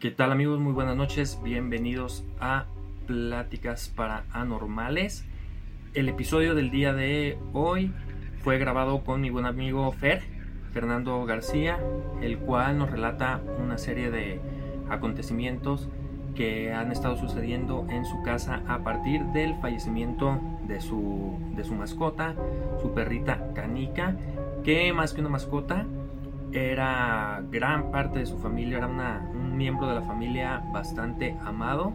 ¿Qué tal amigos? Muy buenas noches. Bienvenidos a Pláticas para Anormales. El episodio del día de hoy fue grabado con mi buen amigo Fer, Fernando García, el cual nos relata una serie de acontecimientos que han estado sucediendo en su casa a partir del fallecimiento de su, de su mascota, su perrita Canica, que más que una mascota era gran parte de su familia, era un miembro de la familia bastante amado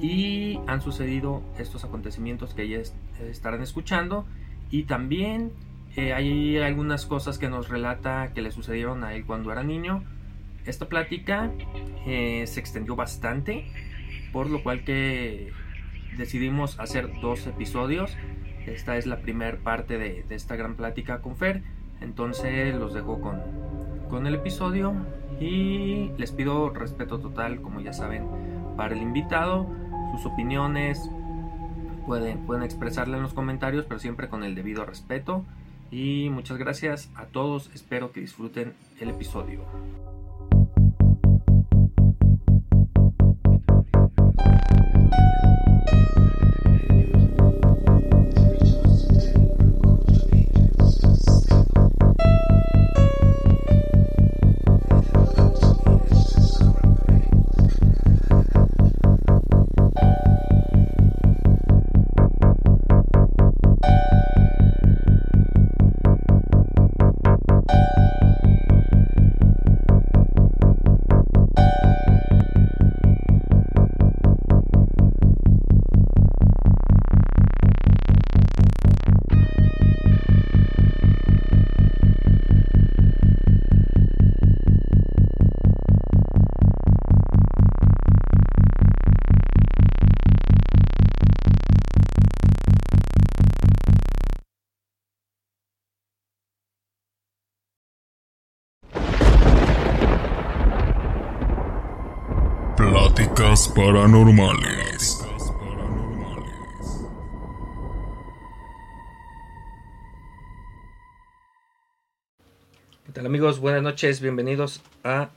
y han sucedido estos acontecimientos que ya estarán escuchando y también eh, hay algunas cosas que nos relata que le sucedieron a él cuando era niño. Esta plática eh, se extendió bastante, por lo cual que decidimos hacer dos episodios. Esta es la primera parte de, de esta gran plática con Fer. Entonces los dejo con, con el episodio y les pido respeto total, como ya saben, para el invitado. Sus opiniones pueden, pueden expresarle en los comentarios, pero siempre con el debido respeto. Y muchas gracias a todos, espero que disfruten el episodio. Paranormales. ¿Qué tal amigos? Buenas noches, bienvenidos a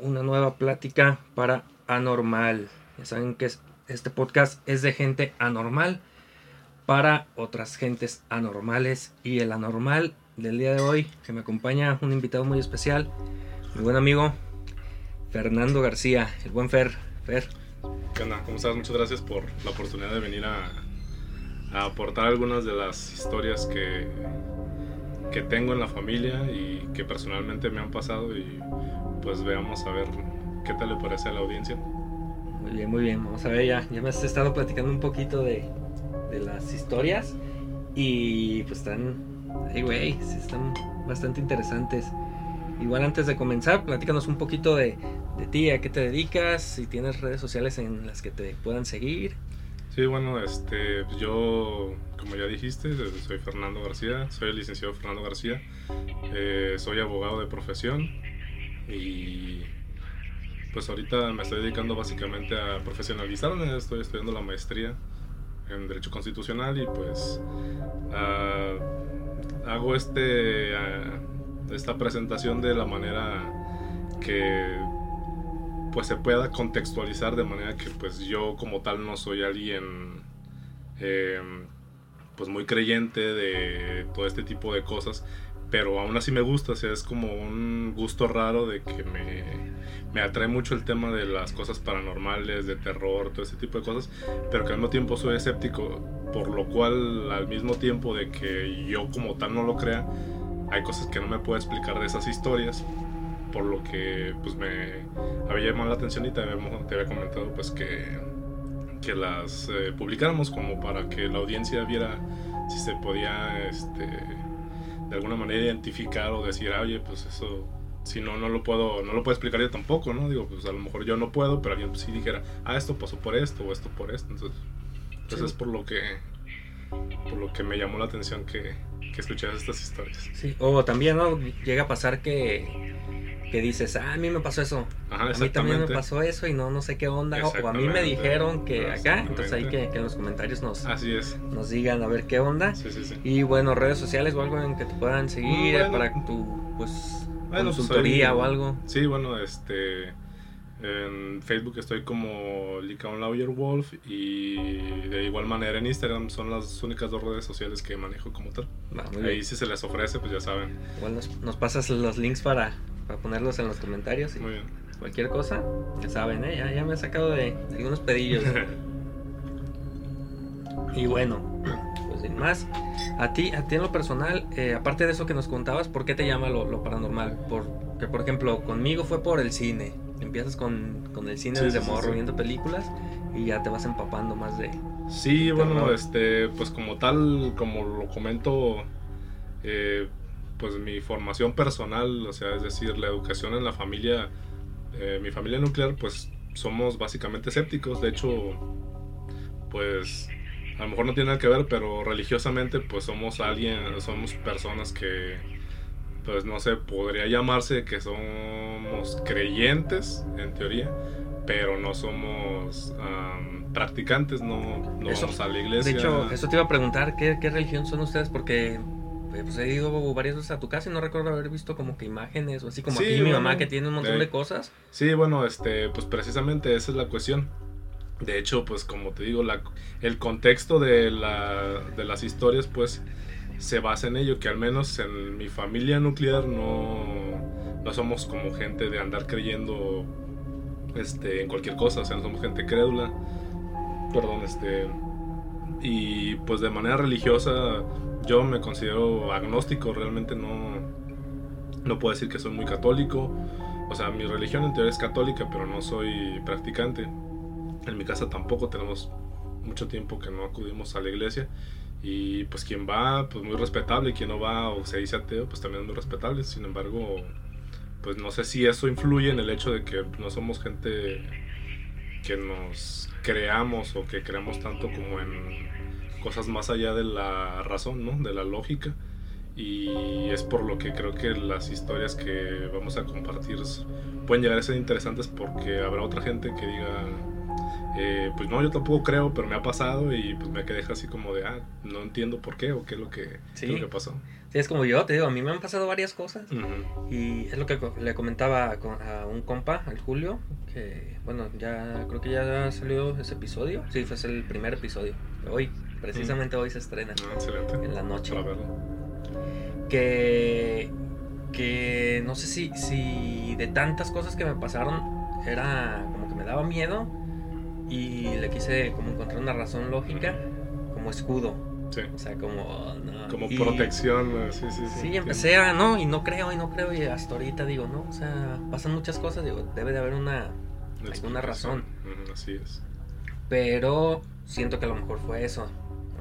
una nueva plática para anormal. Ya saben que este podcast es de gente anormal para otras gentes anormales y el anormal del día de hoy que me acompaña un invitado muy especial, mi buen amigo Fernando García, el buen Fer. Fer, ¿Qué onda? ¿Cómo estás? Muchas gracias por la oportunidad de venir a, aportar algunas de las historias que, que tengo en la familia y que personalmente me han pasado y pues veamos a ver qué tal le parece a la audiencia. Muy bien, muy bien. Vamos a ver, ya, ya me has estado platicando un poquito de, de las historias y pues están, ay güey, están bastante interesantes. Igual antes de comenzar, platícanos un poquito de, de ti, a qué te dedicas, si tienes redes sociales en las que te puedan seguir. Sí, bueno, este, yo, como ya dijiste, soy Fernando García, soy el licenciado Fernando García, eh, soy abogado de profesión y pues ahorita me estoy dedicando básicamente a profesionalizarme, estoy estudiando la maestría en Derecho Constitucional y pues hago este, esta presentación de la manera que pues se pueda contextualizar de manera que pues yo como tal no soy alguien em, pues muy creyente de todo este tipo de cosas pero aún así me gusta, o sea, es como un gusto raro de que me, me, atrae mucho el tema de las cosas paranormales, de terror, todo ese tipo de cosas, pero que al mismo tiempo soy escéptico, por lo cual al mismo tiempo de que yo como tal no lo crea, hay cosas que no me puedo explicar de esas historias, por lo que pues me había llamado la atención y te había, te había comentado pues que, que las eh, publicáramos como para que la audiencia viera si se podía este, de alguna manera identificar o decir, oye, pues eso, si no, no lo puedo, no lo puedo explicar yo tampoco, ¿no? Digo, pues a lo mejor yo no puedo, pero alguien sí dijera, ah, esto pasó por esto o esto por esto. Entonces, entonces es por lo que por lo que me llamó la atención que, que escucharas estas historias. Sí, o también ¿no? llega a pasar que que dices, ah, a mí me pasó eso. a mí también me pasó eso y no, no sé qué onda. O a mí me dijeron que acá. Entonces hay que, que, en los comentarios nos, Así es. nos digan a ver qué onda. Sí, sí, y bueno, redes sociales o algo en que te puedan seguir para tu pues, pues consultoría o algo. Sí, bueno, este. En Facebook estoy como Licaon Lawyer Wolf y de igual manera en Instagram son las únicas dos redes sociales que manejo como tal. Muy Ahí si se les ofrece, pues ya saben. Igual nos, nos pasas los links para, para ponerlos en los comentarios. Y Muy bien. cualquier cosa, ya saben, ¿eh? ya, ya me he sacado de, de algunos pedillos. y bueno, pues sin más, a ti, a ti en lo personal, eh, aparte de eso que nos contabas, ¿por qué te llama lo, lo paranormal? Porque, por ejemplo, conmigo fue por el cine. Empiezas con, con el cine Sí, desde sí, morro viendo películas y ya te vas empapando más de... Sí, bueno, Terror. este, pues como tal, como lo comento, eh, pues mi formación personal, o sea, es decir, la educación en la familia, eh, mi familia nuclear, pues somos básicamente escépticos, de hecho, pues a lo mejor no tiene nada que ver, pero religiosamente, pues somos alguien, somos personas que, pues no sé, podría llamarse que somos creyentes, en teoría, pero no somos am, practicantes, no, no Eso- vamos a la iglesia. De hecho, eso te iba a preguntar, ¿qué, qué religión son ustedes? Porque eh, pues, he ido varias veces a tu casa y no recuerdo haber visto como que imágenes o así como Sí, aquí mi bueno, mamá que tiene un montón eh, de cosas. Sí, bueno, este, pues precisamente esa es la cuestión. De hecho, pues como te digo, la, el contexto de, la, de las historias, pues se basa en ello, que al menos en mi familia nuclear no, no somos como gente de andar creyendo este, en cualquier cosa, o sea, no somos gente crédula. Perdón, este. Y pues de manera religiosa, yo me considero agnóstico, realmente no, no puedo decir que soy muy católico. O sea, mi religión en teoría es católica, pero no soy practicante. En mi casa tampoco tenemos mucho tiempo que no acudimos a la iglesia. Y pues quien va, pues muy respetable. Y quien no va o se dice ateo, pues también es muy respetable. Sin embargo, pues no sé si eso influye en el hecho de que no somos gente que nos creamos o que creamos tanto como en cosas más allá de la razón, ¿no? De la lógica. Y es por lo que creo que las historias que vamos a compartir pueden llegar a ser interesantes porque habrá otra gente que diga, eh, pues no, yo tampoco creo, pero me ha pasado y pues me quedé así como de, ah, no entiendo por qué o qué es lo que, qué Sí. es lo que pasó. Sí, es como yo, te digo, a mí me han pasado varias cosas. Y es lo que le comentaba a un compa, al Julio, que bueno, ya creo que ya salió ese episodio. Sí, fue el primer episodio. Hoy, precisamente hoy se estrena, Ah, excelente. en la noche. Para que que no sé si si de tantas cosas que me pasaron era como que me daba miedo y le quise como encontrar una razón lógica como escudo Sí. o sea como no, Como y- protección, sí, sí, sí. sí empecé a no y no creo y no creo y hasta ahorita digo no o sea pasan muchas cosas digo debe de haber una Una alguna razón. así es. pero siento que a lo mejor fue eso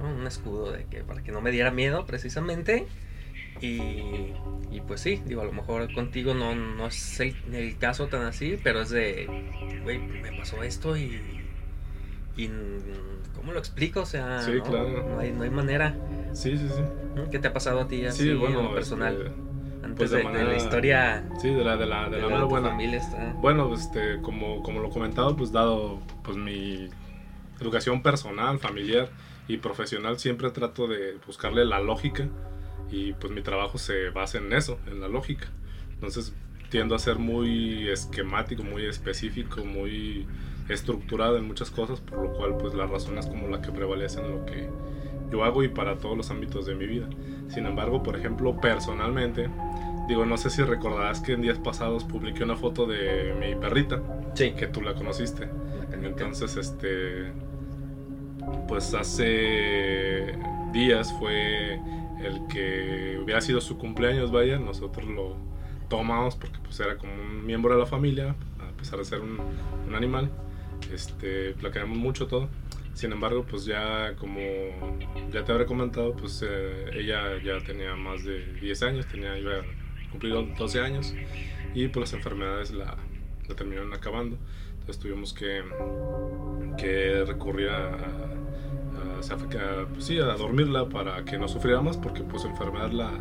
¿no? un escudo de que para que no me diera miedo precisamente y, y pues sí digo a lo mejor contigo no, no es el, el caso tan así pero es de güey me pasó esto y y cómo lo explico o sea Sí, no, claro. no hay no hay manera Sí, sí, sí. ¿no? ¿qué te ha pasado a ti así Sí, en bueno, lo personal este, antes pues de de, de la historia sí, de la, de la, de de la buena. familia está Bueno, este, como, como lo comentaba, pues dado pues mi educación personal, familiar y profesional, siempre trato de buscarle la lógica y pues mi trabajo se basa en eso, en la lógica. Entonces tiendo a ser muy esquemático, muy específico, muy estructurado en muchas cosas, por lo cual pues la razón es como la que prevalece en lo que yo hago y para todos los ámbitos de mi vida. Sin embargo, por ejemplo, personalmente, digo, no sé si recordarás que en días pasados publiqué una foto de mi perrita, sí que tú la conociste. la. Entonces, este, pues hace días fue el que hubiera sido su cumpleaños, vaya, nosotros lo tomamos porque pues era como un miembro de la familia, a pesar de ser un, un animal, este, la queremos mucho todo. Sin embargo, pues ya como ya te habré comentado, pues eh, ella ya tenía más de 10 años, tenía, iba a cumplir 12 años y pues las enfermedades la, la terminaron acabando. Entonces tuvimos que, que recurrir a, a- a- pues sí, a dormirla para que no sufriera más porque pues enfermedad la,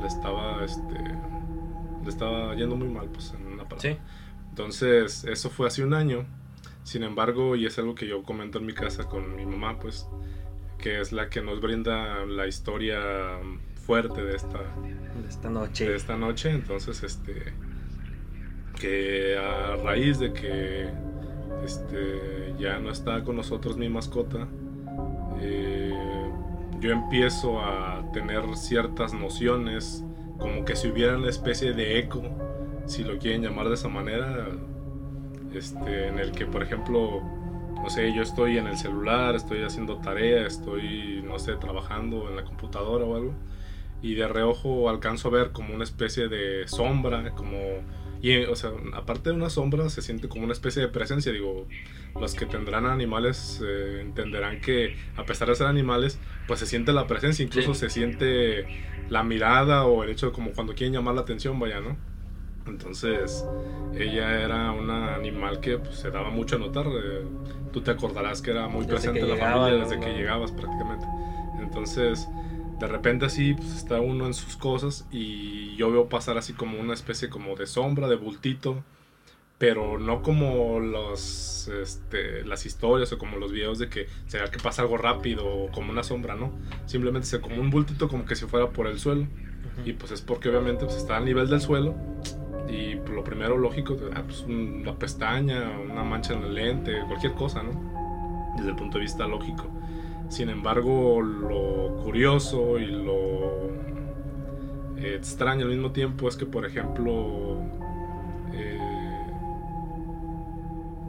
la estaba este le estaba yendo muy mal pues en una parte. sí Entonces, eso fue hace un año. Sin embargo, y es algo que yo comento en mi casa con mi mamá, pues, que es la que nos brinda la historia fuerte de esta, de esta noche de esta noche. Entonces, este, que a raíz de que este, ya no está con nosotros mi mascota, eh, yo empiezo a tener ciertas nociones, como que si hubiera una especie de eco, si lo quieren llamar de esa manera, este, en el que, por ejemplo, no sé, yo estoy en el celular, estoy haciendo tarea, estoy, no sé, trabajando en la computadora o algo, y de reojo alcanzo a ver como una especie de sombra, como y, o sea, aparte de una sombra, se siente como una especie de presencia. Digo, los que tendrán animales eh, entenderán que, a pesar de ser animales, pues se siente la presencia, incluso se siente la mirada o el hecho de como cuando quieren llamar la atención, vaya, ¿no? Entonces, ella era un animal que pues, se daba mucho a notar. Eh, tú te acordarás que era muy presente en la familia desde que llegabas prácticamente. Entonces, de repente así pues, está uno en sus cosas y yo veo pasar así como una especie como de sombra, de bultito, pero no como los, este, las historias o como los videos de que se vea que pasa algo rápido o como una sombra, ¿no? Simplemente se como un bultito como que si fuera por el suelo. Y pues es porque obviamente pues, está a nivel del suelo y lo primero lógico, ah, pues una pestaña, una mancha en el lente, cualquier cosa, ¿no? Desde el punto de vista lógico. Sin embargo, lo curioso y lo extraño al mismo tiempo es que, por ejemplo, eh,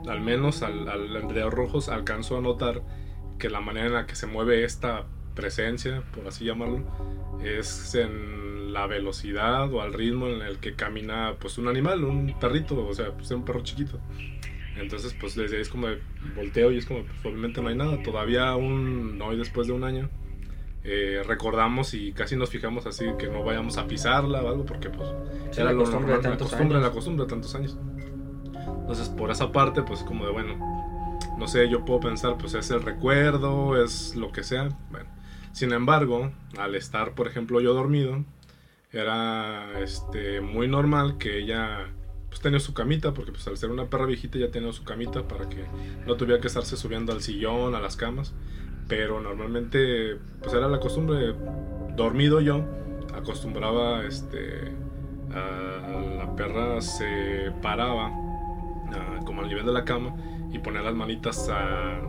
al menos al, al Rojos alcanzo a notar que la manera en la que se mueve esta presencia, por así llamarlo, es en la velocidad o al ritmo en el que camina pues un animal, un perrito, o sea, pues un perro chiquito. Entonces, pues desde ahí es como volteo y es como, pues obviamente no hay nada. Todavía aún, hoy después de un año, eh, recordamos y casi nos fijamos así que no vayamos a pisarla o algo, porque pues era la costumbre, de tantos costumbre, años. la costumbre de tantos años. Entonces, por esa parte, pues como de, bueno, no sé, yo puedo pensar, pues es el recuerdo, es lo que sea. Bueno, sin embargo, al estar, por ejemplo, yo dormido, era este, muy normal que ella pues tenía su camita, porque pues al ser una perra viejita ya tenía su camita para que no tuviera que estarse subiendo al sillón, a las camas. Pero normalmente, pues era la costumbre, dormido yo, acostumbraba, este, a la perra se paraba como al nivel de la cama y ponía las manitas a,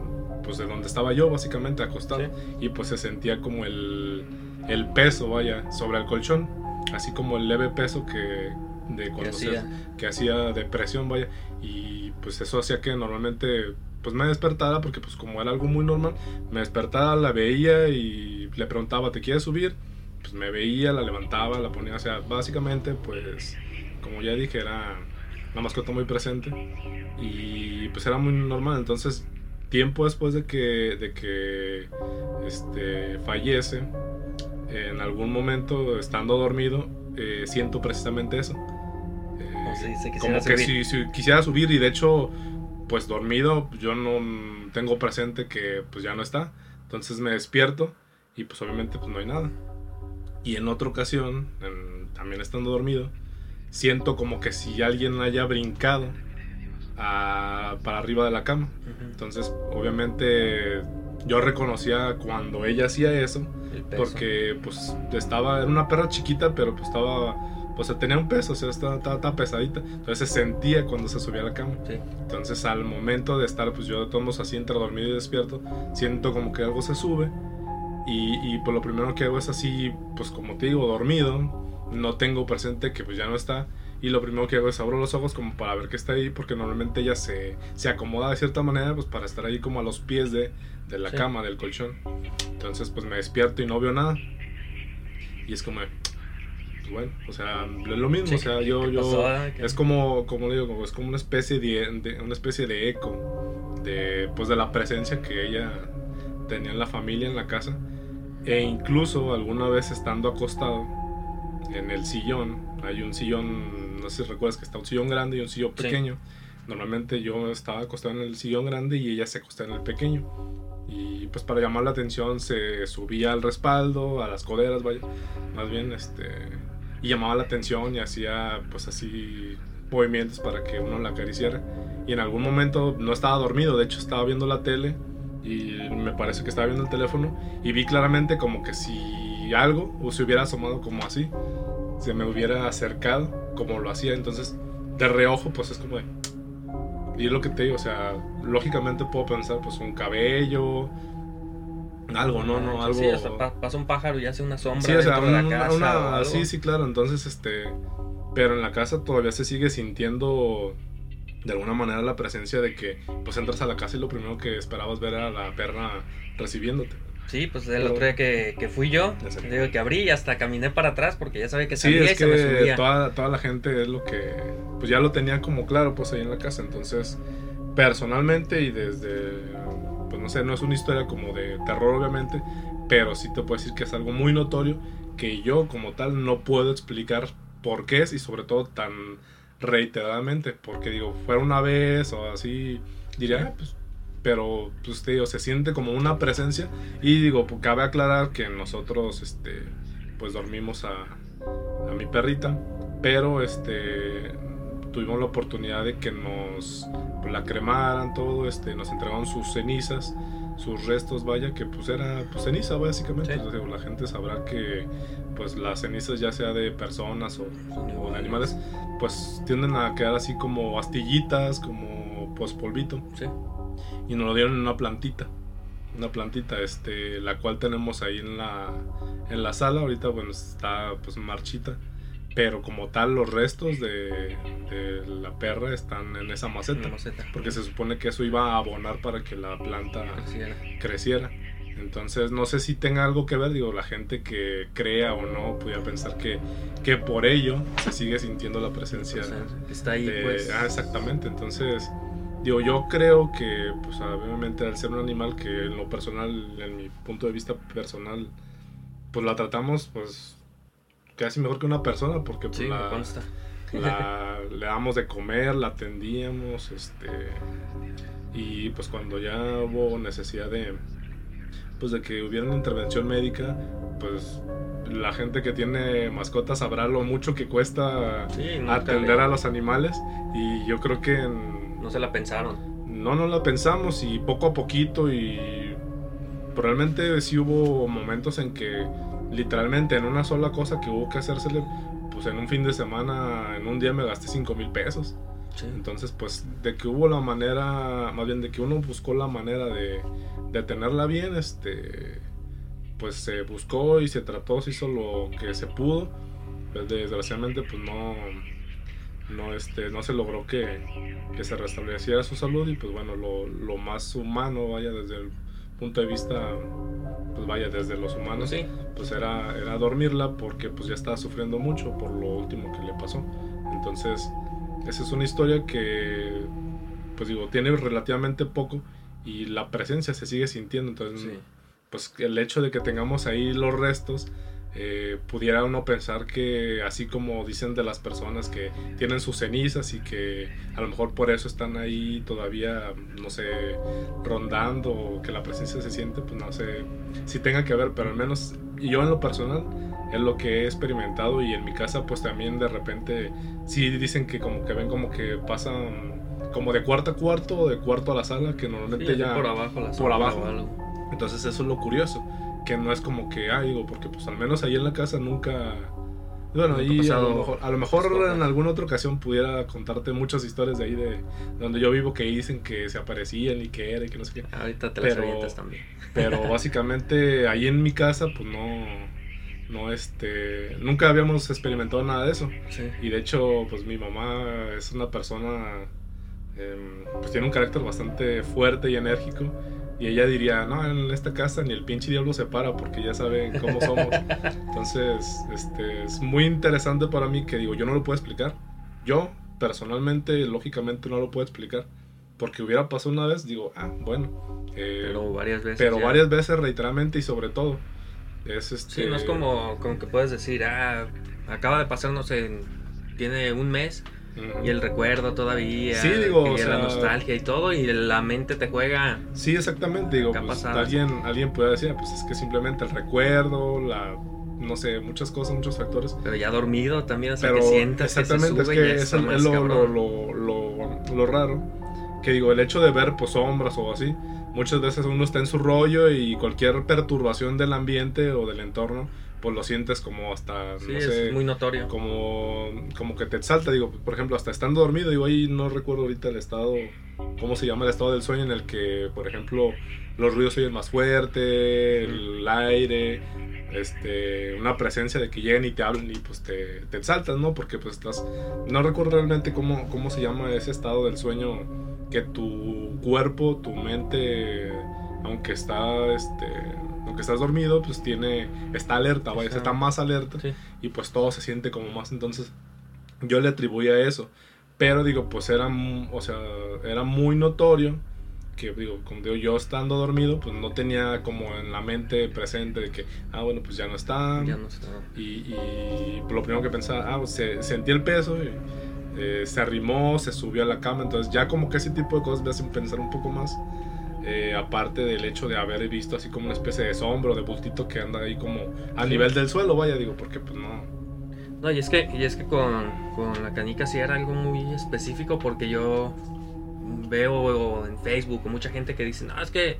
pues de donde estaba yo, básicamente acostado. Y pues se sentía como el, el peso, vaya, sobre el colchón. Así como el leve peso que, de cuando que hacía depresión, vaya, y pues eso hacía que normalmente pues me despertara porque pues como era algo muy normal, me despertaba, la veía y le preguntaba, ¿te quieres subir? Pues me veía, la levantaba, la ponía, o sea, básicamente pues como ya dije era una mascota muy presente y pues era muy normal, entonces tiempo después de que de que este fallece en algún momento estando dormido eh, siento precisamente eso como que si, quisiera subir y de hecho, pues dormido, yo no tengo presente que pues ya no está. Entonces me despierto y pues obviamente pues no hay nada. Y en otra ocasión, también estando dormido, siento como que si alguien haya brincado para arriba de la cama. Entonces, obviamente yo reconocía cuando ella hacía eso, porque pues estaba, era una perra chiquita, pero pues estaba pues tenía un peso, o sea, estaba, estaba, pesadita. Entonces se sentía cuando se subía a la cama. Entonces al momento de estar, pues yo de todos así entre dormido y despierto, siento como que algo se sube. Y, y pues lo primero que hago es así, pues como te digo, dormido. No tengo presente que pues ya no está. Y lo primero que hago es abro los ojos como para ver que está ahí, porque normalmente ella se, se acomoda de cierta manera, pues para estar ahí como a los pies de, de la cama, del colchón. Entonces pues me despierto y no veo nada. Y es como, bueno, o sea, es lo mismo, o sea, yo, yo, es como, como le digo, es como una especie de, una especie de eco de, pues, de la presencia que ella tenía en la familia, en la casa, e incluso alguna vez estando acostado en el sillón, hay un sillón, no sé si recuerdas que está un sillón grande y un sillón pequeño, normalmente yo estaba acostado en el sillón grande y ella se acostaba en el pequeño, y pues para llamar la atención se subía al respaldo, a las coderas, vaya, más bien este y llamaba la atención y hacía pues así movimientos para que uno la acariciara. Y en algún momento no estaba dormido, de hecho estaba viendo la tele y me parece que estaba viendo el teléfono y vi claramente como que si algo o se hubiera asomado como así, se me hubiera acercado como lo hacía. Entonces de reojo, pues es como de... Y es lo que te digo, o sea, lógicamente puedo pensar, pues un cabello, algo, ¿no? no algo... Sí, pasa un pájaro y hace una sombra sí, o sea, una, casa Sí, sí, claro, entonces, este... Pero en la casa todavía se sigue sintiendo de alguna manera la presencia de que pues entras a la casa y lo primero que esperabas ver era la perra recibiéndote. Sí, pues el otro día que, que fui yo, digo que abrí y hasta caminé para atrás porque ya sabía que salía sí, es que Toda, toda la gente es lo que, pues ya lo tenía como claro pues ahí en la casa, entonces personalmente y desde, pues no sé, no es una historia como de terror obviamente, pero sí te puedo decir que es algo muy notorio que yo como tal no puedo explicar por qué es y sobre todo tan reiteradamente, porque digo, fuera una vez o así, diría, ah, pues pero pues te digo, se siente como una presencia. Y digo, pues, cabe aclarar que nosotros este pues dormimos a, a mi perrita, pero este tuvimos la oportunidad de que nos pues, la cremaran todo, este nos entregaron sus cenizas, sus restos, vaya que pues era pues ceniza básicamente, la gente sabrá que pues las cenizas ya sea de personas o, o de animales, pues tienden a quedar así como astillitas, como pues polvito. Sí y nos lo dieron en una plantita. Una plantita, este, la cual tenemos ahí en la, en la sala. Ahorita, bueno, está pues marchita. Pero como tal, los restos de, de la perra están en esa maceta, Porque se supone que eso iba a abonar para que la planta creciera. Entonces, no sé si tenga algo que ver, digo, la gente que crea o no, pudiera pensar que, que por ello se sigue sintiendo la presencia. está ahí, pues. Ah, exactamente. Entonces, Digo, yo creo que, pues obviamente al ser un animal que en lo personal, en mi punto de vista personal, pues la tratamos pues casi mejor que una persona porque pues, la, le damos de comer, la atendíamos, este y pues cuando ya hubo necesidad de pues de que hubiera una intervención médica, pues la gente que tiene mascotas sabrá lo mucho que cuesta atender a los animales y yo creo que en no se la pensaron. No, no la pensamos y poco a poquito y probablemente sí hubo momentos en que literalmente en una sola cosa que hubo que hacérsele, pues en un fin de semana, en un día me gasté 5 mil pesos. Entonces, pues de que hubo la manera, más bien de que uno buscó la manera de, de tenerla bien, este, pues se buscó y se trató, se hizo lo que se pudo. Pues, desgraciadamente, pues no, no, este, no se logró que, que se restableciera su salud y pues bueno, lo, lo, más humano, vaya, desde el punto de vista, pues vaya, desde los humanos, sí. pues era, era dormirla porque pues ya estaba sufriendo mucho por lo último que le pasó. Entonces, esa es una historia que, pues digo, tiene relativamente poco y la presencia se sigue sintiendo, entonces, pues el hecho de que tengamos ahí los restos, eh, pudiera uno pensar que así como dicen de las personas que tienen sus cenizas y que a lo mejor por eso están ahí todavía, no sé, rondando o que la presencia se siente, pues no sé si tenga que ver, pero al menos yo en lo personal es lo que he experimentado y en mi casa pues también de repente sí dicen que como que ven como que pasan como de cuarto a cuarto o de cuarto a la sala que normalmente ya por abajo la por abajo. entonces eso es lo curioso que no es como que, ah, digo, porque pues al menos ahí en la casa nunca... Bueno, ahí a lo mejor, a lo mejor en alguna otra ocasión pudiera contarte muchas historias de ahí de donde yo vivo que dicen que se aparecían y que era y que no sé qué. Ahorita te pero, las también. Pero básicamente ahí en mi casa pues no no este nunca habíamos experimentado nada de eso. Y de hecho pues mi mamá es una persona em, pues tiene un carácter bastante fuerte y enérgico y ella diría, no, en esta casa ni el pinche diablo se para porque ya saben cómo somos. Entonces, este, es muy interesante para mí que digo, yo no lo puedo explicar. Yo, personalmente, lógicamente no lo puedo explicar. Porque hubiera pasado una vez, digo, ah, bueno. Eh, pero varias veces. Pero varias veces reiteradamente y sobre todo. Es este... Sí, no es como, como que puedes decir, ah, acaba de pasar, no sé, tiene un mes y el recuerdo todavía. Sí, digo. Y la nostalgia y todo, y la mente te juega. Sí, exactamente. Digo, pues, alguien, alguien puede decir, pues es que simplemente el recuerdo, la. No sé, muchas cosas, muchos factores. Pero ya dormido también, hasta que sientas Exactamente, es que es, lo, lo, lo, lo, raro. Que digo, el hecho de ver pues sombras o así, muchas veces uno está en su rollo y cualquier perturbación del ambiente o del entorno pues lo sientes como hasta, Sí, no es sé, muy notorio. como, como que te exalta, digo, por ejemplo, hasta estando dormido, digo, ahí no recuerdo ahorita el estado, ¿cómo se llama el estado del sueño en el que, por ejemplo, los ruidos se oyen más fuerte, el aire, este, una presencia de que lleguen y te hablan y pues te, te exaltas, ¿no? Porque pues estás, no recuerdo realmente cómo, cómo se llama ese estado del sueño, que tu cuerpo, tu mente, aunque está, este, aunque estás dormido, pues tiene, está alerta, vaya, Ajá. está más alerta Sí. y pues todo se siente como más entonces yo le atribuía eso pero digo pues era o sea era muy notorio que digo como digo yo estando dormido pues no tenía como en la mente presente de que ah bueno pues ya no está Ya no está. y, y lo primero que pensaba ah pues, se, sentí el peso y, eh, se arrimó se subió a la cama entonces ya como que ese tipo de cosas me hacen pensar un poco más eh, aparte del hecho de haber visto así como una especie de sombra o de bultito que anda ahí como a nivel del suelo vaya digo porque pues no No, y es que, y es que con, con la canica sí era algo muy específico porque yo veo en Facebook mucha gente que dice, no, es que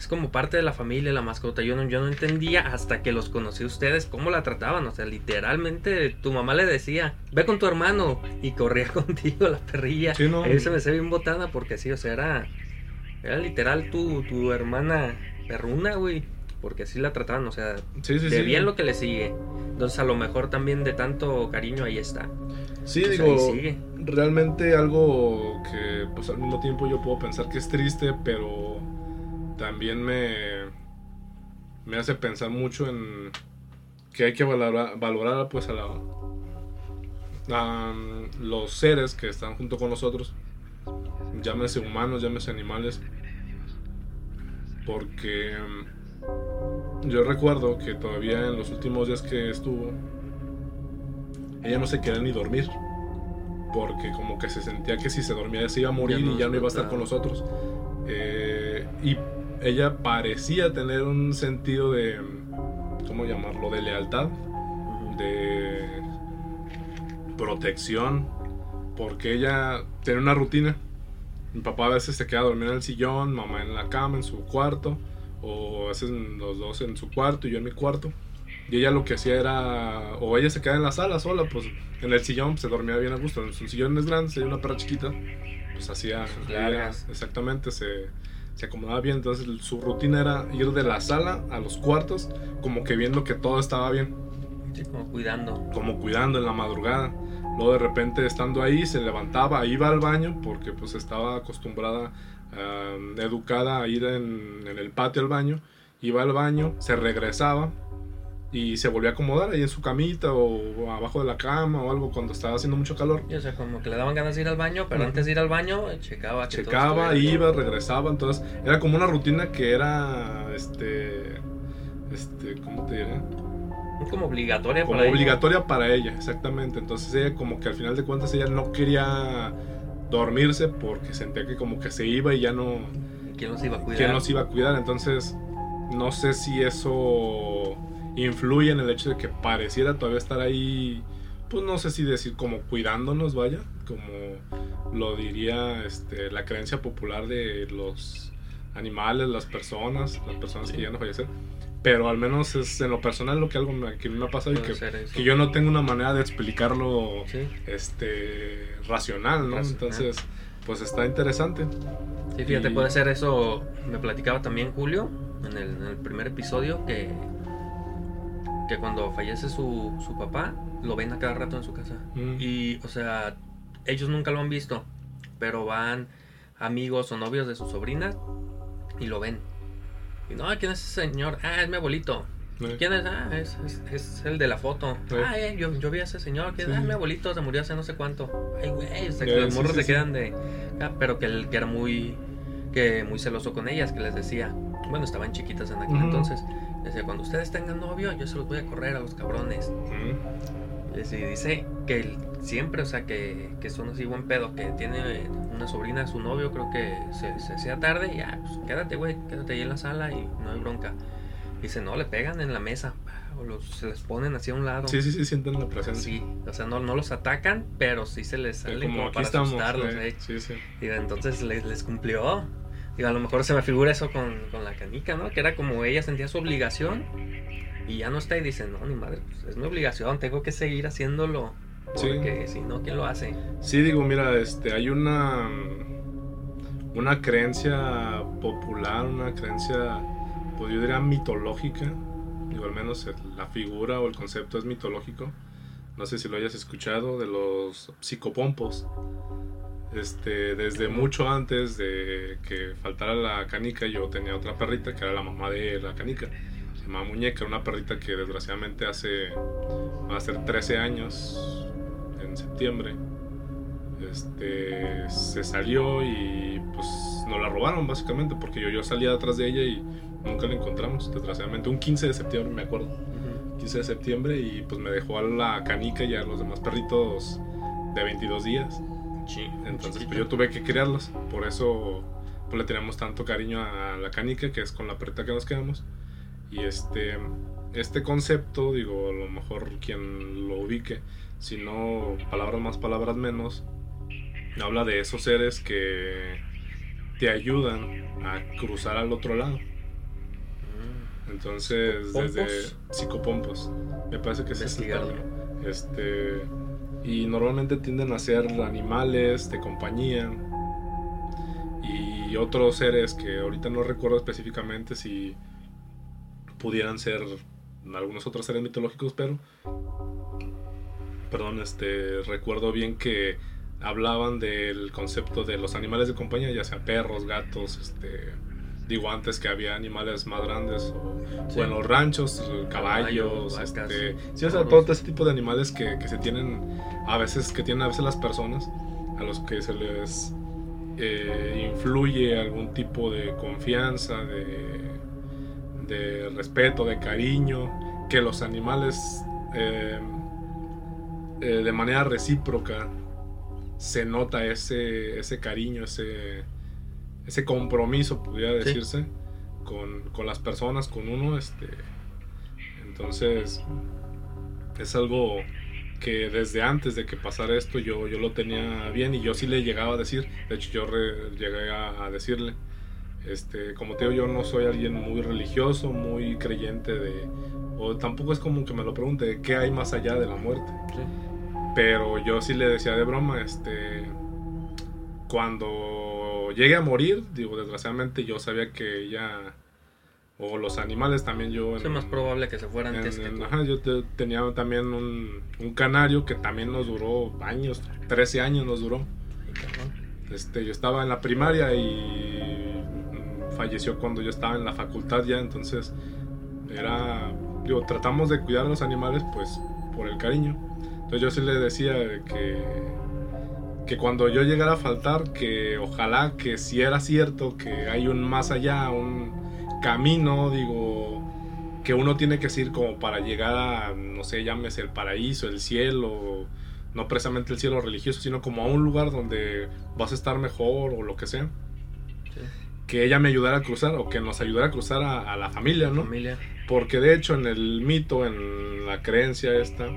es como parte de la familia, la mascota. Yo no, yo no entendía hasta que los conocí a ustedes cómo la trataban. O sea, literalmente tu mamá le decía, ve con tu hermano y corría contigo la perrilla. Sí, no. Ahí se me hacía bien botada porque sí, o sea, era, era literal tu, tu hermana perruna, güey. Porque así la trataban, o sea, Sí, sí, de sí. bien lo que le sigue. Entonces a lo mejor también de tanto cariño ahí está. Sí, Pues digo, sigue. realmente algo que pues al mismo tiempo yo puedo pensar que es triste, pero también me, me hace pensar mucho en que hay que valorar, valorar pues a, la, a los seres que están junto con nosotros, llámese humanos, llámese animales, porque mm, yo recuerdo que todavía en los últimos días que estuvo, ella no se quería ni dormir. Porque como que se sentía que si se dormía se iba a morir Ya no y ya no iba a estar con nosotros. Eh, y ella parecía tener un sentido de, ¿cómo llamarlo? De lealtad, de protección, porque ella tiene una rutina. Mi papá a veces se queda a dormir en el sillón, mamá en la cama, en su cuarto, o a veces los dos en su cuarto y yo en mi cuarto. Y ella lo que hacía era, o ella se queda en la sala sola, pues en el sillón pues, se dormía bien a gusto. En su sillón es grande, hay una perra chiquita, pues hacía, largas. exactamente, se, se acomodaba bien. Entonces su rutina era ir de la sala a los cuartos, como que viendo que todo estaba bien Sí, como cuidando. como cuidando en la madrugada. Luego de repente estando ahí se levantaba, iba al baño porque pues estaba acostumbrada, educada a ir en, en el patio al baño. Iba al baño, se regresaba y se volvía a acomodar ahí en su camita o abajo de la cama o algo cuando estaba haciendo mucho calor. Y, o sea, como que le daban ganas de ir al baño, pero antes de ir al baño, checaba que Checaba, iba, regresaba, entonces era como una rutina que era, este, este, ¿cómo te diré? Como obligatoria como para ella. obligatoria para ella, exactamente. Entonces ella como que al final de cuentas ella no quería dormirse porque sentía que como que se iba y ya no ¿Quién los iba a cuidar? quién nos iba a cuidar. Entonces no sé si eso influye en el hecho de que pareciera todavía estar ahí, pues no sé si decir como cuidándonos, vaya, como lo diría este, la creencia popular de los animales, las personas, las personas Sí. que ya no fallecen. Pero al menos es en lo personal lo que algo me, que me ha pasado y que que yo no tengo una manera de explicarlo Sí, este racional, ¿no? Racional. Entonces, pues está interesante. sí, fíjate, Y- puede ser eso. Me platicaba también Julio en el, en el primer episodio que, que cuando fallece su, su papá, lo ven a cada rato en su casa. Mm. Y, o sea, ellos nunca lo han visto, pero van amigos o novios de su sobrina y lo ven. Y no, ¿quién es ese señor? Ah, es mi abuelito. ¿Quién es? Ah, es, es, es el de la foto. Ah, eh, yo, yo vi a ese señor. ¿Quién Sí. es? Ah, mi abuelito se murió hace no sé cuánto. Ay, güey, o sea, que Eh, los sí, morros sí, se quedan de. Ah, pero que él que era muy. que muy celoso con ellas, que les decía. Bueno, estaban chiquitas en aquel entonces. Decía, cuando ustedes tengan novio, yo se los voy a correr a los cabrones. Y sí, dice que él siempre, o sea, que, que son así buen pedo, que tiene una sobrina, su novio, creo que se, se hacía tarde y ya, pues quédate, güey, quédate ahí en la sala y no hay bronca. Dice, no, le pegan en la mesa, o los, se les ponen así a un lado. Sí, sí, sí, sienten la presencia. Sí, o sea, no, no los atacan, pero sí se les salen como como, para estamos. asustarlos, eh, eh. Sí, sí. Y entonces les, les cumplió. Y a lo mejor se me figura eso con, con la canica, ¿no? Que era como ella sentía su obligación y ya no está y dice, no, ni madre, pues es mi obligación, tengo que seguir haciéndolo. Porque si no, ¿quién lo hace? Sí, digo, mira, este, hay una una creencia popular, una creencia, pues yo diría mitológica, digo, al menos la figura o el concepto es mitológico. No sé si lo hayas escuchado, de los psicopompos. Este, desde mucho antes de que faltara la canica, yo tenía otra perrita que era la mamá de la canica. Se llama Muñeca, una perrita que desgraciadamente hace, va a ser 13 años en septiembre. Este, se salió y pues nos la robaron básicamente porque yo, yo salía detrás de ella y nunca la encontramos, desgraciadamente. Un 15 de septiembre, me acuerdo. 15 de septiembre y pues me dejó a la canica y a los demás perritos de 22 días. Entonces pues yo tuve que criarlos, por eso pues, le tenemos tanto cariño a la canica, que es con la perrita que nos quedamos. Y este, este concepto, digo, a lo mejor quien lo ubique, si no palabras más, palabras menos, habla de esos seres que te ayudan a cruzar al otro lado. Entonces, desde psicopompos, me parece que es Este, y normalmente tienden a ser animales de compañía y otros seres que ahorita no recuerdo específicamente si pudieran ser algunos otros seres mitológicos, pero perdón, este recuerdo bien que hablaban del concepto de los animales de compañía, ya sea perros, gatos, este digo antes que había animales más grandes o, en los ranchos caballos este sí o sea todo ese tipo de animales que, que, se tienen a veces que tienen a veces las personas a los que se les eh, influye algún tipo de confianza de, de respeto de cariño que los animales eh, eh, de manera recíproca se nota ese, ese cariño, ese, ese compromiso, pudiera decirse, con, con, las personas, con uno. Este, entonces, es algo que desde antes de que pasara esto yo, yo lo tenía bien y yo sí le llegaba a decir, de hecho yo llegué a, decirle, este, como te digo, yo no soy alguien muy religioso, muy creyente de, o tampoco es como que me lo pregunte, ¿qué hay más allá de la muerte? Pero yo sí le decía de broma, este, cuando llegue a morir, digo, desgraciadamente yo sabía que ella, o los animales también yo... Es más probable que se fueran antes que Ajá, yo tenía también un, un, canario que también nos duró años, 13 años nos duró. Este, yo estaba en la primaria y falleció cuando yo estaba en la facultad ya, entonces era, digo, tratamos de cuidar a los animales pues por el cariño entonces yo sí le decía que, que cuando yo llegara a faltar, que ojalá que si era cierto que hay un más allá, un camino, digo, que uno tiene que ir como para llegar a, no sé, llámese el paraíso, el cielo, no precisamente el cielo religioso, sino como a un lugar donde vas a estar mejor o lo que sea. Que ella me ayudara a cruzar o que nos ayudara a cruzar a, a la familia, ¿no? Familia. Porque de hecho en el mito, en la creencia esta,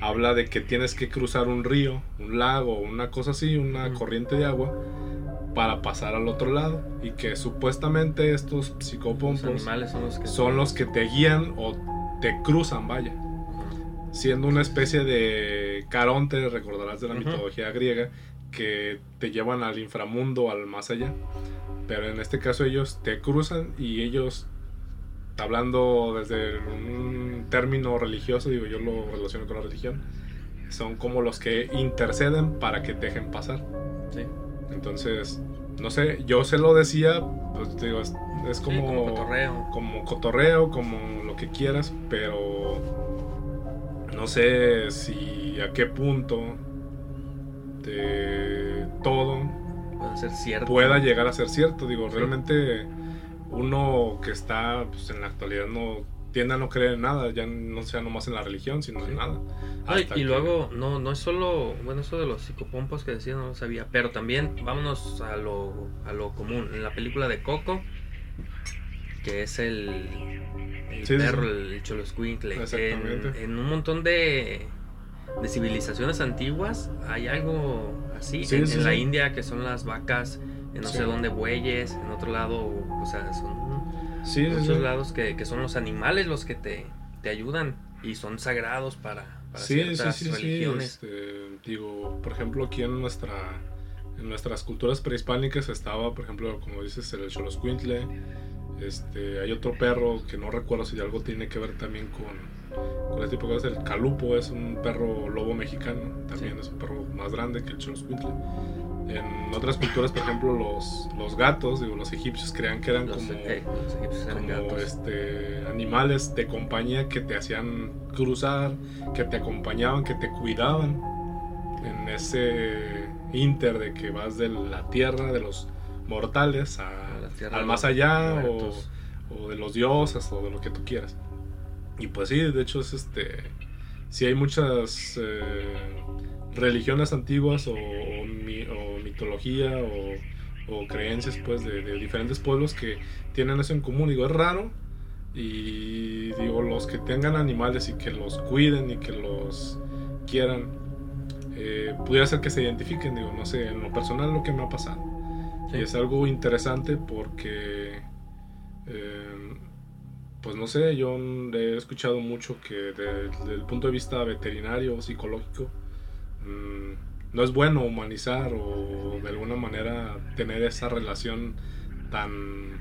habla de que tienes que cruzar un río, un lago, una cosa así, una corriente de agua para pasar al otro lado y que supuestamente estos psicopompos son, los que, son los que te guían o te cruzan, vaya. Siendo una especie de caronte, recordarás de la mitología griega, que te llevan al inframundo, al más allá. Pero en este caso ellos te cruzan y ellos hablando desde un término religioso, digo, yo lo relaciono con la religión, son como los que interceden para que dejen pasar. Sí. Entonces, no sé, yo se lo decía, pues digo, es, como, como cotorreo. Como cotorreo, como lo que quieras, pero no sé si a qué punto de todo pueda ser cierto. Pueda llegar a ser cierto. Digo, realmente uno que está pues, en la actualidad no tiende a no creer en nada, ya no sea nomás en la religión, sino en nada. y luego, no, no es solo, bueno, eso de los psicopompos que decía, no lo sabía, pero también vámonos a lo, a lo común. En la película de Coco, que es el, el perro, el cholo en, en un montón de, de civilizaciones antiguas hay algo así. en, la India, que son las vacas en no sé dónde bueyes, en otro lado, o sea, son muchos lados que, que son los animales los que te, te ayudan y son sagrados para, para ciertas religiones. este, digo, por ejemplo, aquí en nuestra en nuestras culturas prehispánicas estaba, por ejemplo, como dices, el Xoloscuintle. Este, hay otro perro que no recuerdo si algo tiene que ver también con, con este tipo de cosas. El calupo es un perro lobo mexicano, también Sí. es un perro más grande que el Xoloscuintle. En otras culturas, por ejemplo, los, los gatos, digo, los egipcios creían que eran Los, como eh, los egipcios eran como este animales de compañía que te hacían cruzar, que te acompañaban, que te cuidaban en ese inter de que vas de la tierra de los mortales a- al más allá o, o de los dioses o de lo que tú quieras. Y pues sí, de hecho es este sí hay muchas eh, religiones antiguas o, o mi- o mitología o, o creencias pues de, de diferentes pueblos que tienen eso en común. Digo, es raro y digo, los que tengan animales y que los cuiden y que los quieran, eh, pudiera ser que se identifiquen, digo, no sé, en lo personal lo que me ha pasado. Sí. Y es algo interesante porque, eh, pues no sé, yo he escuchado mucho que de- desde el punto de vista veterinario, psicológico, mm, no es bueno humanizar o de alguna manera tener esa relación tan,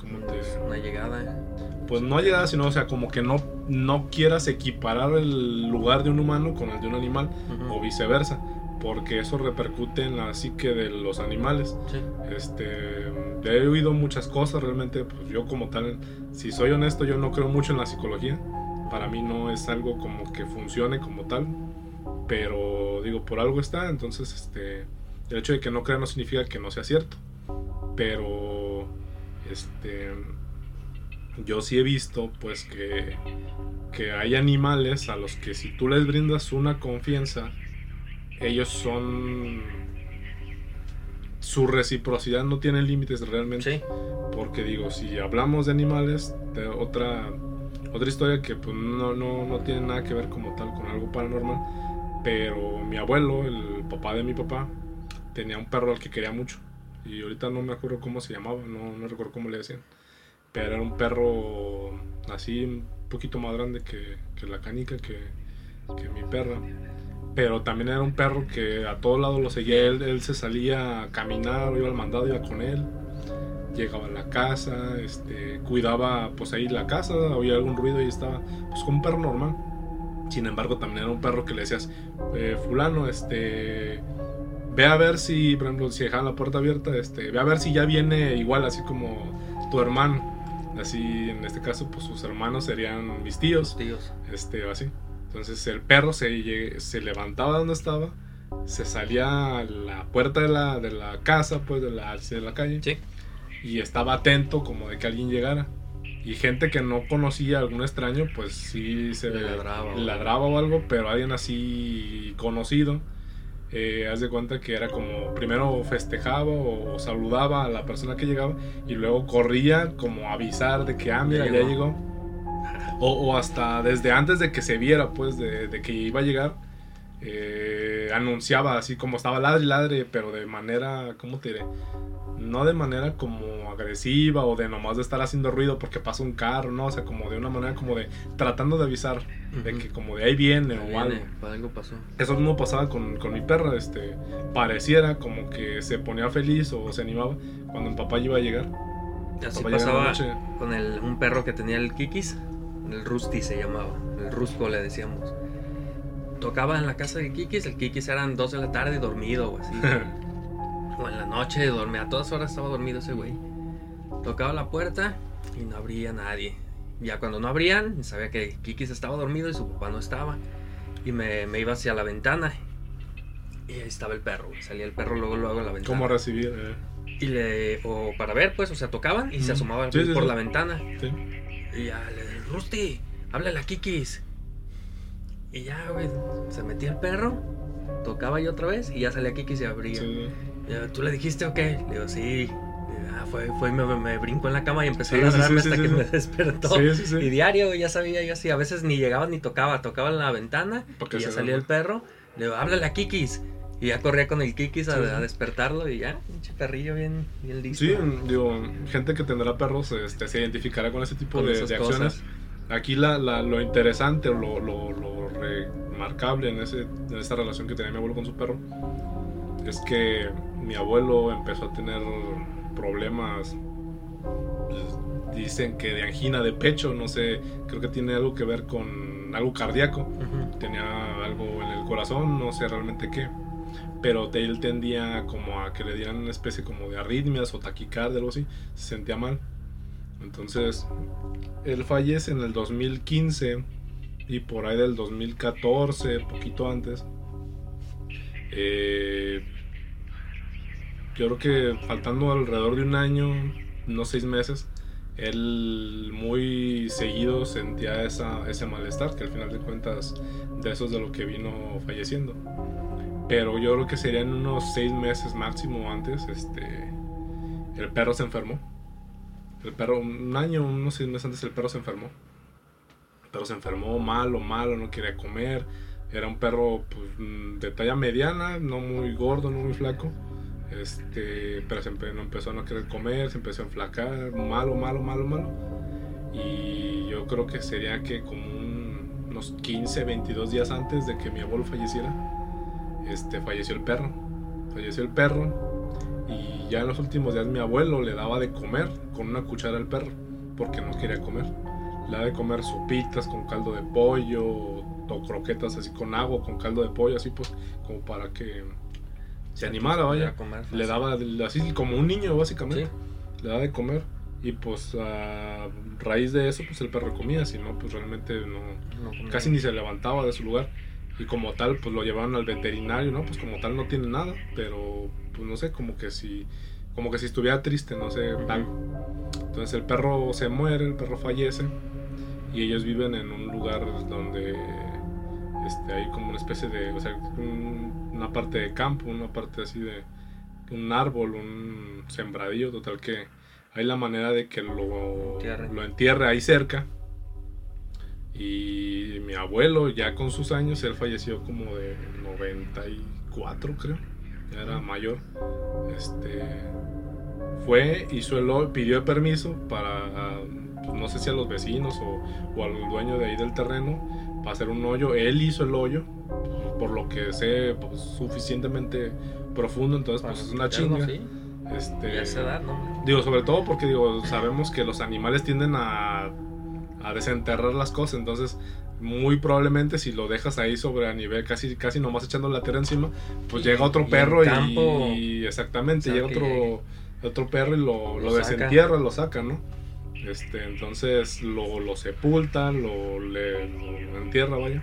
¿cómo te Una llegada. pues no llegada, sino, o sea, como que no, no quieras equiparar el lugar de un humano con el de un animal o viceversa, porque eso repercute en la psique de los animales. Sí. Este, he oído muchas cosas, realmente, pues yo como tal, si soy honesto, yo no creo mucho en la psicología. Para mí no es algo como que funcione como tal, pero digo, por algo está, entonces este, el hecho de que no crea no significa que no sea cierto. Pero este yo sí he visto pues que, que hay animales a los que si tú les brindas una confianza, ellos son su reciprocidad no tiene límites realmente. Sí. Porque digo, si hablamos de animales, de otra, otra historia que pues, no, no, no tiene nada que ver como tal con algo paranormal. Pero mi abuelo, el papá de mi papá, tenía un perro al que quería mucho. Y ahorita no me acuerdo cómo se llamaba, no, no recuerdo cómo le decían. Pero era un perro así, un poquito más grande que, que la canica, que, que mi perra. Pero también era un perro que a todos lados lo seguía. Él, él se salía a caminar, iba al mandado, iba con él. Llegaba a la casa, este, cuidaba pues ahí la casa, oía algún ruido y estaba pues como un perro normal. Sin embargo, también era un perro que le decías, eh, fulano, este, ve a ver si, por ejemplo, si dejaban la puerta abierta, este, ve a ver si ya viene igual, así como tu hermano. Así, en este caso, pues sus hermanos serían mis tíos Tíos. este, así. Entonces el perro se, se levantaba donde estaba, se salía a la puerta de la, de la casa, pues de la, de la calle, Sí. y estaba atento como de que alguien llegara. Y gente que no conocía a algún extraño, pues sí se Le ladraba o- ladraba o algo, pero alguien así conocido, eh, haz de cuenta que era como primero festejaba o, saludaba a la persona que llegaba y luego corría como a avisar de que, ah, mira, ya llegó. O, o hasta desde antes de que se viera, pues, de, de que iba a llegar, eh, anunciaba así como estaba ladre ladre, pero de manera, ¿cómo te diré? No de manera como agresiva o de nomás de estar haciendo ruido porque pasa un carro, ¿no? O sea, como de una manera como de tratando de avisar de Ujú. que como de ahí viene Ahí o algo. viene, pues, algo pasó. Eso mismo pasaba con, con mi perra, este, pareciera como que se ponía feliz o se animaba cuando mi papá iba a llegar. Así pasaba con el, un perro que tenía el Kikis, el Rusty se llamaba, el Rusco le decíamos. Tocaba en la casa de Kikis, el Kikis eran 2 de la tarde dormido o así. o en la noche dormía, a todas horas estaba dormido ese güey. Tocaba la puerta y no abría nadie. Ya cuando no abrían, sabía que Kikis estaba dormido y su papá no estaba. Y me, me iba hacia la ventana. Y ahí estaba el perro. Salía el perro luego, luego a la ventana. ¿Cómo recibir? eh? Y le, o para ver, pues, o sea, tocaban y se asomaba Sí, por sí. la ventana. Sí. Y ya le Rusty, háblale a Kikis. Y ya, güey, se metía el perro, tocaba yo otra vez y ya salía Kikis y abría. Sí. Y yo, ¿Tú le dijiste o qué? Le digo, sí. Ah, fue, fue, me, me brincó en la cama y empezó Sí, a ladrarme sí, hasta que me despertó. Sí, sí, sí. Y diario, ya sabía yo así. A veces ni llegaba ni tocaba. Tocaba en la ventana Porque y ya salía el perro. Le digo, háblale a Kikis. Y ya corría con el Kikis a, Sí. a despertarlo y ya, pinche perrillo bien, bien listo. Sí, digo, gente que tendrá perros este, se identificará con ese tipo Con de, de acciones. Aquí la, la- lo interesante o lo, lo- lo remarcable en, ese, en esta relación que tenía mi abuelo con su perro es que mi abuelo empezó a tener problemas, pues, dicen que de angina de pecho, no sé, creo que tiene algo que ver con algo cardíaco tenía algo en el corazón, no sé realmente qué. Pero él tendía como a que le dieran una especie como de arritmias o taquicardia, algo así. Se sentía mal. Entonces, él fallece en el 2015 y por ahí del 2014, poquito antes. eh, yo creo que faltando alrededor de un año, no seis meses, él muy seguido sentía ese malestar, que al final de cuentas de eso es de lo que vino falleciendo. Pero yo creo que serían unos seis meses máximo antes, este, el perro se enfermó. El perro, un año, unos meses antes el perro se enfermó. El perro se enfermó malo, malo, no quería comer. Era un perro pues, de talla mediana, no muy gordo, no muy flaco. Este, pero se no empezó a no querer comer, se empezó a enflacar, malo, malo, malo, malo. Y yo creo que sería que como un- unos 15, 22 días antes de que mi abuelo falleciera, este, falleció el perro. Falleció el perro y ya en los últimos días mi abuelo le daba de comer con una cuchara al perro porque no quería comer. Le daba de comer sopitas con caldo de pollo o croquetas así con agua, con caldo de pollo, así pues como para que se animara, vaya. A comer Le daba así como un niño básicamente Sí. le daba de comer y pues a raíz de eso pues el perro comía, si no pues realmente no casi ni se levantaba de su lugar y como tal pues lo llevaron al veterinario, ¿no? Pues como tal no tiene nada, pero pues no sé, como que si como que si estuviera triste, no sé. Entonces el perro se muere, el perro fallece y ellos viven en un lugar donde este, hay como una especie de, o sea, un- una parte de campo, una parte así de un árbol, un sembradillo, total que hay la manera de que lo lo entierre ahí cerca. Y mi abuelo, ya con sus años, él falleció como de 94, creo. Ya era mayor. Este fue, hizo el pidió permiso para, pues, no sé si a los vecinos o, o al dueño de ahí del terreno, para hacer un hoyo. Él hizo el hoyo, por lo que sé, pues, suficientemente profundo, entonces pues es una chinga. sí. Este, Y a esa edad, ¿no? Digo, sobre todo porque digo, sabemos que los animales tienden a, a desenterrar las cosas, entonces muy probablemente si lo dejas ahí sobre a nivel casi casi nomás echando la tierra encima, pues Y- llega otro y perro y, campo, y exactamente, llega otro llegue. otro perro y lo, Lo lo saca. desentierra, lo saca, ¿no? Este, entonces lo, lo sepulta, lo, le, lo entierra, vaya.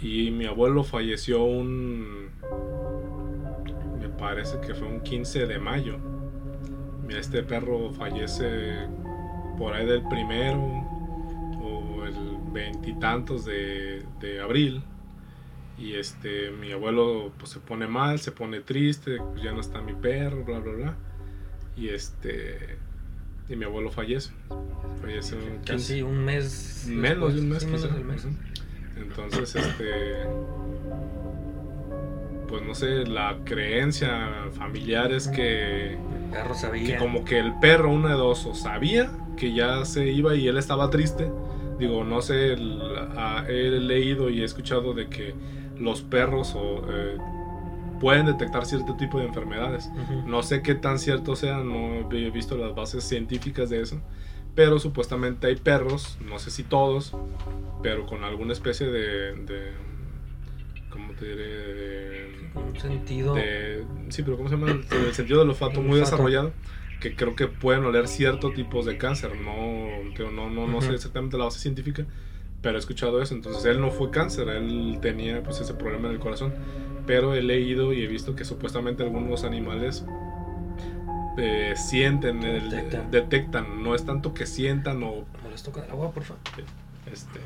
Y mi abuelo falleció un. Me parece que fue un 15 de mayo. Este perro fallece por ahí del primero o el veintitantos de, de abril. Y este, mi abuelo pues se pone mal, se pone triste, pues ya no está mi perro, bla, bla, bla. Y este, y mi abuelo fallece. Fallece un 15 Casi un mes. menos de un mes, sí, quizá. mes. Entonces, este. Pues no sé, la creencia familiar es que, El perro sabía. que como que el perro, una de dos, o sabía que ya se iba y él estaba triste. Digo, no sé, el- a- he leído y he escuchado de que los perros o, eh, pueden detectar cierto tipo de enfermedades. Ujú. No sé qué tan cierto sea, no he visto las bases científicas de eso, pero supuestamente hay perros, no sé si todos, pero con alguna especie de, de ¿cómo te diré? De, Un sentido. de- sí, pero ¿cómo se llama? El, el sentido del olfato muy Olfato. desarrollado, que creo que pueden oler ciertos tipos de cáncer, no, no, no, no sé Ujú. exactamente la base científica, pero he escuchado eso, entonces él no fue cáncer, él tenía pues ese problema en el corazón, pero he leído y he visto que supuestamente algunos animales eh, sienten, el- Detectan. detectan, no es tanto que sientan o ¿Me les toca el agua, por favor? este,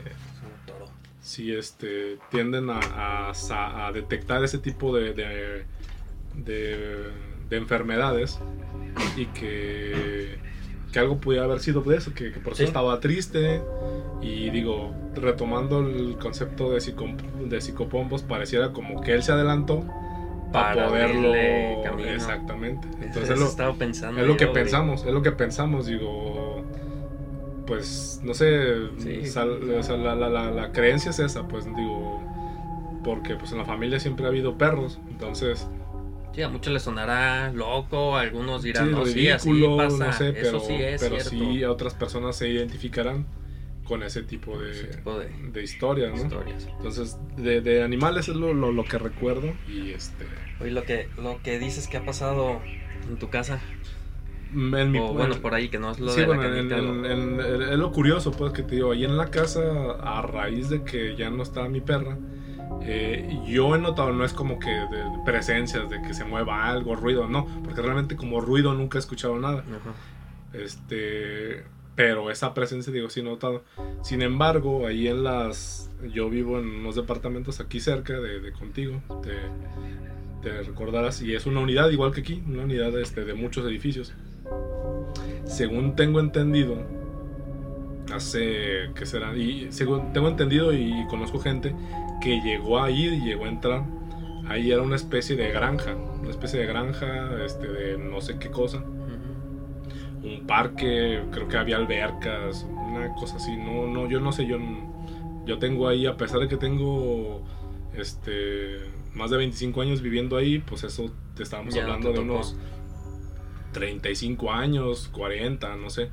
si este, tienden a, a a detectar ese tipo de, de, de- de enfermedades y que que algo pudiera haber sido de eso, que, por eso estaba triste. Y digo, retomando el concepto de, psico, de psicopompos, pareciera como que él se adelantó para, poderlo. Exactamente. Entonces es lo, pensando es lo que pensamos, es lo que pensamos, digo. Pues no sé, la, la, la, creencia es esa, pues digo, porque pues en la familia siempre ha habido perros, entonces Sí, a muchos les sonará loco, algunos dirán, no, ridículo, pasa. no sé, pero, sí es pero sí a otras personas se identificarán con ese tipo de, de, historias, ¿no? Historias. Entonces, de, de, animales es lo, lo, que recuerdo y este... Oye, lo que, lo que dices que ha pasado en tu casa... En mi, o, bueno, por ahí, que no es lo de bueno, la es lo curioso, pues, que te digo, ahí en la casa, a raíz de que ya no estaba mi perra, eh, yo he notado, no es como que de presencias, de que se mueva algo, ruido, no, porque realmente como ruido nunca he escuchado nada. Este, pero esa presencia, digo, sí he notado. Sin embargo, ahí en las, yo vivo en unos departamentos aquí cerca de, contigo, te, te, recordarás, y es una unidad igual que aquí, una unidad este, de muchos edificios. Según tengo entendido, hace que será y según tengo entendido y conozco gente que llegó a ir y llegó a entrar. Ahí era una especie de granja una especie de granja este de no sé qué cosa. Un parque creo que había albercas una cosa así. No no yo no sé yo yo tengo ahí a pesar de que tengo este más de 25 años viviendo ahí pues eso te estábamos hablando de unos 35 años 40 no sé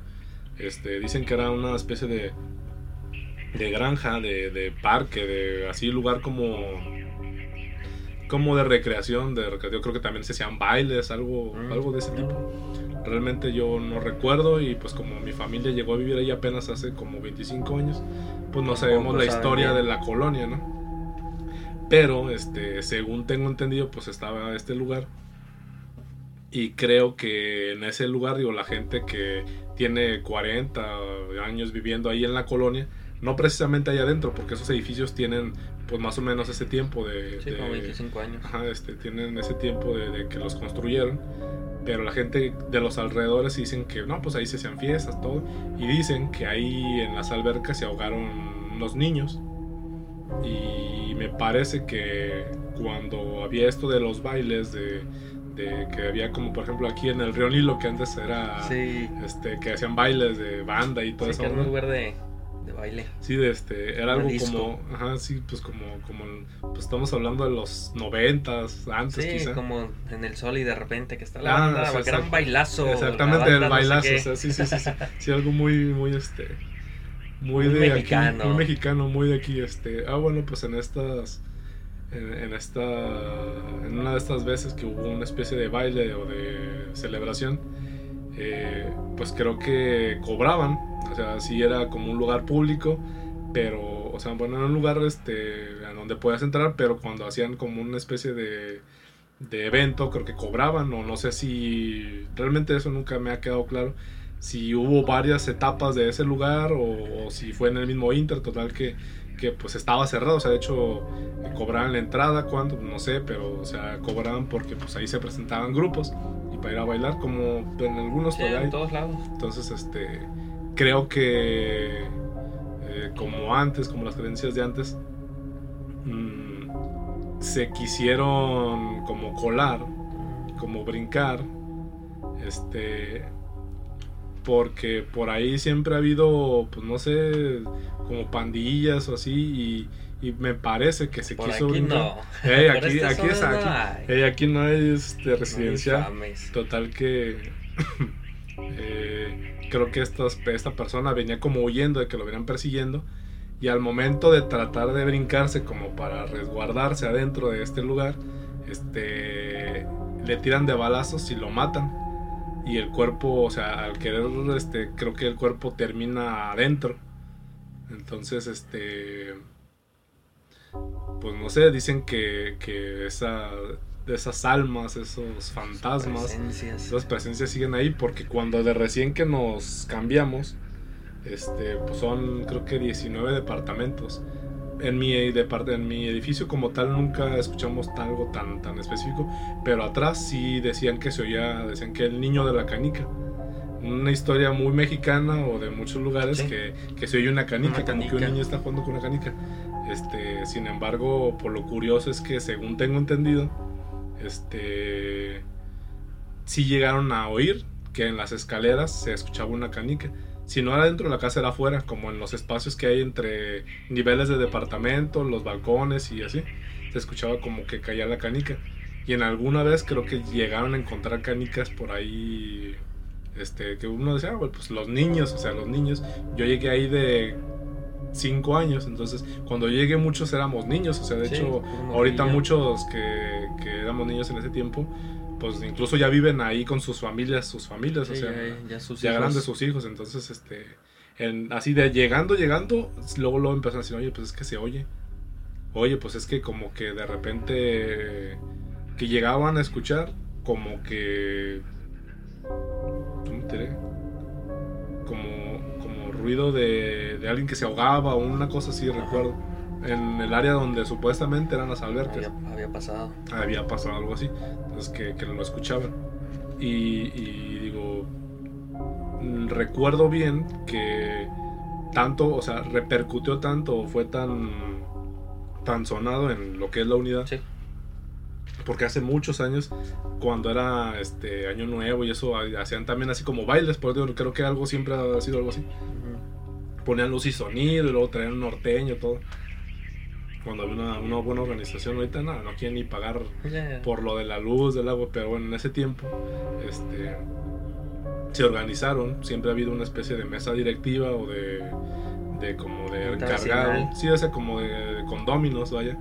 este, dicen que era una especie de, de granja, de, de parque, de así lugar como como de recreación, de recreación, creo que también se hacían bailes, algo, mm. algo de ese tipo. Realmente yo no recuerdo y pues como mi familia llegó a vivir ahí apenas hace como 25 años, pues no sabemos la historia de la colonia, ¿no? Pero, este, según tengo entendido, pues estaba este lugar y creo que en ese lugar, digo, la gente que tiene 40 años viviendo ahí en la colonia, no precisamente ahí adentro, porque esos edificios tienen pues más o menos ese tiempo de... Sí, como 25 años. Ajá, este, tienen ese tiempo de, que los construyeron, pero la gente de los alrededores dicen que no, pues ahí se hacían fiestas, todo, y dicen que ahí en las albercas se ahogaron los niños, y me parece que cuando había esto de los bailes de que había como por ejemplo aquí en el Río Nilo que antes era este que hacían bailes de banda y todo eso. era un lugar de, de, baile. Sí, de este, era algo como, ajá, sí, pues como, como, pues estamos hablando de los noventas, antes sí, como en el sol y de repente que está la ah, banda, que era un bailazo. Exactamente, el bailazo, o sea, sí, sí, sí, sí, sí, algo muy, muy, este, muy, de mexicano. aquí, muy mexicano, muy de aquí, este, ah, bueno, pues en estas en, esta en una de estas veces que hubo una especie de baile o de celebración eh, pues creo que cobraban o sea sí era como un lugar público pero o sea bueno era un lugar este a donde podías entrar pero cuando hacían como una especie de de evento creo que cobraban o no sé si realmente eso nunca me ha quedado claro si hubo varias etapas de ese lugar o, o si fue en el mismo Inter total que que pues estaba cerrado, o sea, de hecho cobraban la entrada, cuando no sé, pero o sea, cobraban porque pues ahí se presentaban grupos y para ir a bailar como en algunos sí, en todos lados. Entonces, este creo que eh, como antes, como las creencias de antes mmm, se quisieron como colar, como brincar este porque por ahí siempre ha habido, pues no sé, como pandillas o así y, me parece que se quiso aquí no. aquí, aquí, es, aquí, aquí no hay este, residencia. total que eh, creo que esta, esta persona venía como huyendo de que lo venían persiguiendo y al momento de tratar de brincarse como para resguardarse adentro de este lugar este le tiran de balazos y lo matan y el cuerpo, o sea, al querer, este, creo que el cuerpo termina adentro. Entonces, este, pues no sé, dicen que, que esa, esas almas, esos fantasmas, esas presencias siguen ahí porque cuando de recién que nos cambiamos, este, pues son creo que 19 departamentos en mi, en mi edificio como tal nunca escuchamos algo tan, tan específico, pero atrás sí decían que se oía, decían que el niño de la canica. una historia muy mexicana o de muchos lugares que, que, se oye una canica, como que un niño está jugando con una canica. Este, sin embargo, por lo curioso es que según tengo entendido, este sí llegaron a oír que en las escaleras se escuchaba una canica. Si no era dentro de la casa era afuera, como en los espacios que hay entre niveles de departamento, los balcones y así. Se escuchaba como que caía la canica. Y en alguna vez creo que llegaron a encontrar canicas por ahí este, que uno decía, ah, pues los niños, o sea, los niños. Yo llegué ahí de 5 años, entonces cuando llegué muchos éramos niños, o sea, de hecho, ahorita muchos que, que, éramos niños en ese tiempo, pues incluso ya viven ahí con sus familias, sus familias, o sea, ya, ya grandes sus hijos, entonces, este, en, así de llegando, llegando, luego luego empezaron a decir, oye, pues es que se oye, oye, pues es que como que de repente que llegaban a escuchar, como que como, como ruido de, de, alguien que se ahogaba o una cosa así, recuerdo. En el área donde supuestamente eran las albercas. Había, pasado. Había pasado algo así. Entonces que, que lo escuchaban. Y, y digo, mm, recuerdo bien que tanto, o sea, repercutió tanto, fue tan, tan sonado en lo que es la unidad. Sí porque hace muchos años, cuando era este año nuevo y eso, hacían también así como bailes, por eso creo que algo siempre ha sido algo así. Ponían luz y sonido y luego traían norteño, todo. Cuando había una, una buena organización, ahorita nada, no quieren ni pagar por lo de la luz, del agua, pero bueno, en ese tiempo, este se organizaron, siempre ha habido una especie de mesa directiva o de, de como de encargado, sí, ese como de, de condóminos, vaya,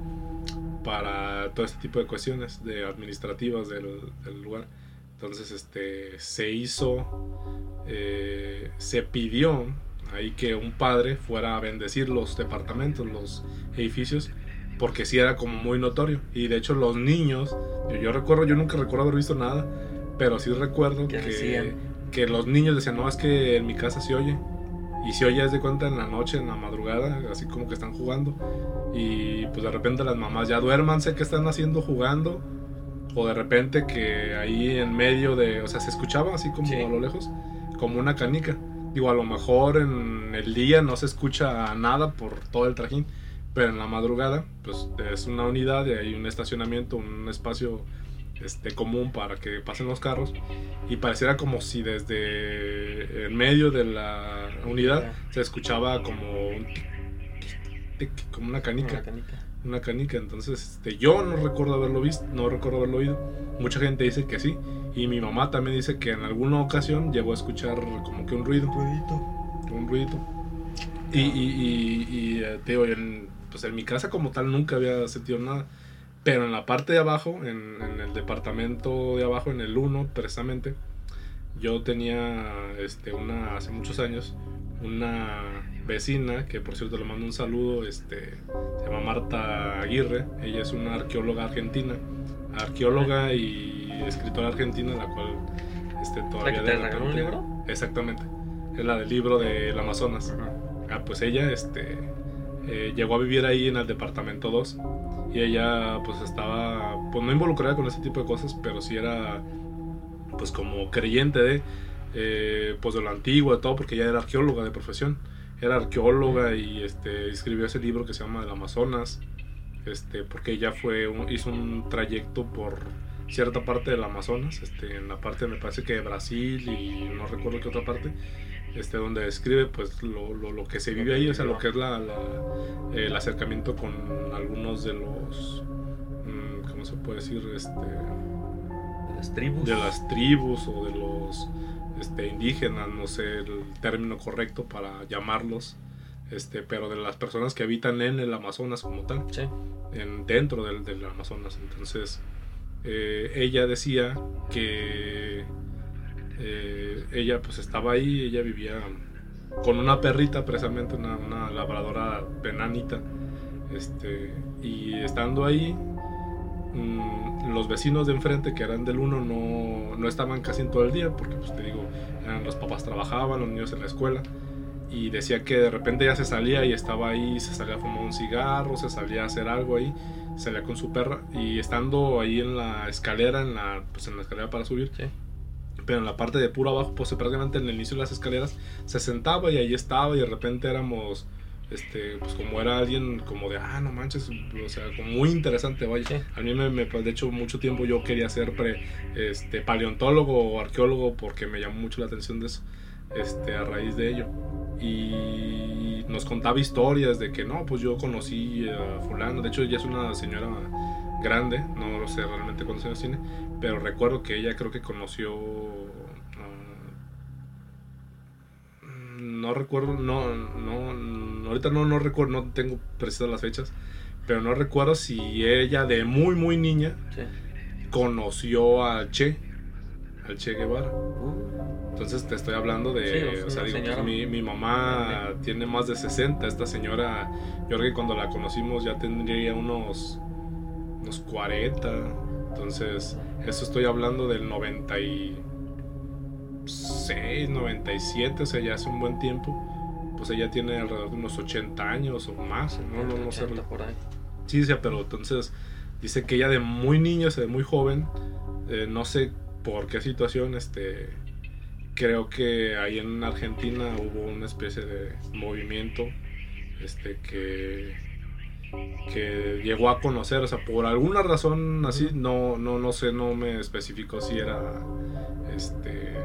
para todo este tipo de cuestiones de administrativas del, lugar. Entonces, este, se hizo, eh, se pidió ahí que un padre fuera a bendecir los departamentos, los edificios, porque sí era como muy notorio. Y de hecho los niños, yo, recuerdo, yo nunca recuerdo haber visto nada, pero sí recuerdo que, que, los niños decían, no, es que en mi casa se oye. Y se oye, de cuenta, en la noche, en la madrugada, así como que están jugando. Y pues de repente las mamás ya duérmanse, ¿qué están haciendo jugando? O de repente que ahí en medio de, o sea, se escuchaba así como a lo lejos, como una canica. Digo, a lo mejor en el día no se escucha nada por todo el trajín, pero en la madrugada, pues es una unidad y hay un estacionamiento, un espacio este, común para que pasen los carros y pareciera como si desde el medio de la unidad se escuchaba como un como una canica. Una canica. Entonces, este, yo no recuerdo haberlo visto, no recuerdo haberlo oído. Mucha gente dice que sí. Y mi mamá también dice que en alguna ocasión llegó a escuchar como que un ruido. Un ruidito. Un ruidito. Y, y, y, eh, te digo, en, pues en mi casa como tal nunca había sentido nada. Pero en la parte de abajo, en, en el departamento de abajo, en el 1 precisamente, yo tenía este, una, hace muchos años, una vecina, que por cierto le mando un saludo, este, se llama Marta Aguirre, ella es una arqueóloga argentina, arqueóloga y escritora argentina, la cual este, todavía... ¿La te regaló un libro? Exactamente, es la del libro del Amazonas. Ah, pues ella este, eh, llegó a vivir ahí en el departamento 2 y ella pues estaba, pues no involucrada con ese tipo de cosas, pero sí era pues como creyente de... Eh, pues de lo antiguo, de todo, porque ella era arqueóloga de profesión era arqueóloga y este, escribió ese libro que se llama El Amazonas, este, porque ella fue hizo un trayecto por cierta parte del Amazonas, este, en la parte me parece que de Brasil y no recuerdo qué otra parte, este, donde describe pues lo, lo, que se vive ahí, o sea, lo que es la, el acercamiento con algunos de los, mm, ¿cómo se puede decir? Este, de las tribus. De las tribus o de los este, indígenas, no sé el término correcto para llamarlos, este, pero de las personas que habitan en el Amazonas como tal, en, dentro del, del, Amazonas. Entonces, eh, ella decía que eh, ella pues estaba ahí, ella vivía con una perrita, precisamente una, una labradora penanita, este, y estando ahí, Mm, los vecinos de enfrente que eran del 1 no, no, estaban casi en todo el día porque pues te digo, los papás trabajaban, los niños en la escuela y decía que de repente ya se salía y estaba ahí, se salía a fumar un cigarro, se salía a hacer algo ahí, salía con su perra y estando ahí en la escalera, en la, pues en la escalera para subir, pero en la parte de puro abajo, pues prácticamente en el inicio de las escaleras, se sentaba y ahí estaba y de repente éramos, este, pues como era alguien como de, ah, no manches, o sea, como muy interesante, vaya. A mí me, me, de hecho, mucho tiempo yo quería ser pre, este, paleontólogo o arqueólogo porque me llamó mucho la atención de eso, este, a raíz de ello. Y nos contaba historias de que no, pues yo conocí a fulano, de hecho ella es una señora grande, no lo sé realmente cuántos años tiene, pero recuerdo que ella creo que conoció... Uh, no recuerdo, no, no, ahorita no, no recuerdo, no tengo precisas las fechas, pero no recuerdo si ella de muy, muy niña conoció al Che, al Che Guevara. Uh. Entonces te estoy hablando de, o sea, digo, pues, mi, mi, mamá tiene más de 60, esta señora, yo creo que cuando la conocimos ya tendría unos, unos 40, entonces eso estoy hablando del 96, 97, o sea, ya hace un buen tiempo. Pues ella tiene alrededor de unos 80 años o más, no, no, no sé. Por ahí. Sí, sí, pero entonces dice que ella de muy niña, o sea, de muy joven, eh, no sé por qué situación, este, creo que ahí en Argentina hubo una especie de movimiento, este, que que llegó a conocer, o sea, por alguna razón así, no, no, no sé, no me especificó si era, este,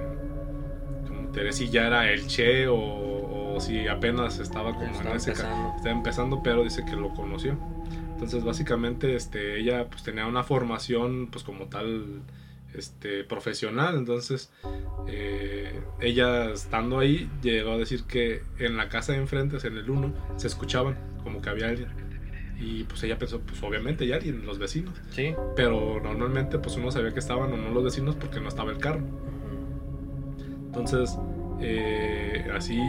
como ya era el Che o, si apenas estaba como en ese empezando. estaba empezando, pero dice que lo conoció. Entonces, básicamente, este, ella pues tenía una formación, pues como tal, este, profesional. Entonces, eh, ella estando ahí, llegó a decir que en la casa de enfrente, en el 1, se escuchaban como que había alguien. Y pues ella pensó, pues obviamente ya alguien, los vecinos. Sí. Pero normalmente pues uno sabía que estaban o no los vecinos porque no estaba el carro. Entonces, eh, así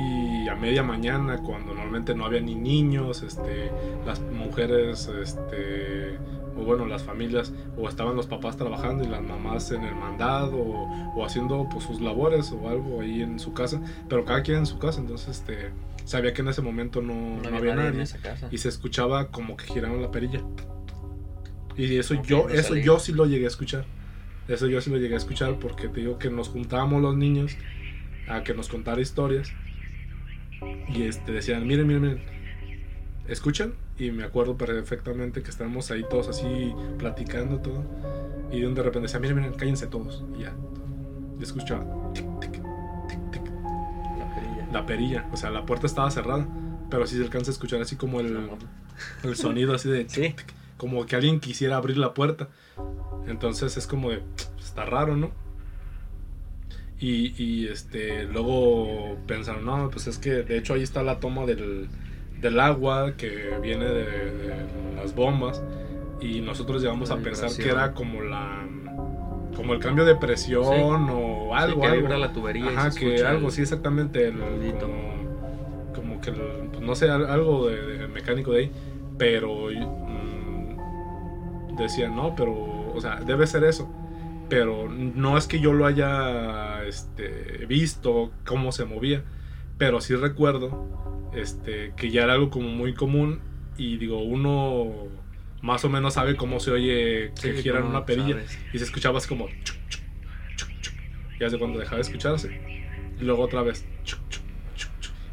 a media mañana, cuando normalmente no había ni niños, este, las mujeres, este, o bueno, las familias, o estaban los papás trabajando y las mamás en el mandado, o, haciendo pues sus labores o algo ahí en su casa, pero cada quien en su casa, entonces este sabía que en ese momento no, había, nadie, y se escuchaba como que giraban la perilla. Y eso yo, eso yo sí lo llegué a escuchar. Eso yo sí lo llegué a escuchar porque te digo que nos juntábamos los niños a que nos contara historias. Y este decían, miren, miren, miren, escuchan. Y me acuerdo perfectamente que estábamos ahí todos así platicando todo. Y de repente decía, miren, miren, cállense todos. Y ya. Y escuchaba la perilla. O sea, la puerta estaba cerrada, pero sí se alcanza a escuchar así como el, el sonido así de... Sí. Como que alguien quisiera abrir la puerta. Entonces es como de... Está raro, ¿no? Y, y este, luego pensaron, no, pues es que de hecho ahí está la toma del, del agua que viene de, las bombas. Y nosotros llegamos a pensar que era como la como el cambio de presión o algo. que algo. la tubería. Ajá, que algo, sí, exactamente. El, como, que, pues, no sé, algo de, mecánico de ahí. Pero decían, no, pero, o sea, debe ser eso. Pero no es que yo lo haya este, visto, cómo se movía. Pero sí recuerdo este, que ya era algo como muy común. Y digo, uno más o menos sabe cómo se oye que giran una perilla y se escuchaba así como y hace cuando dejaba de escucharse y luego otra vez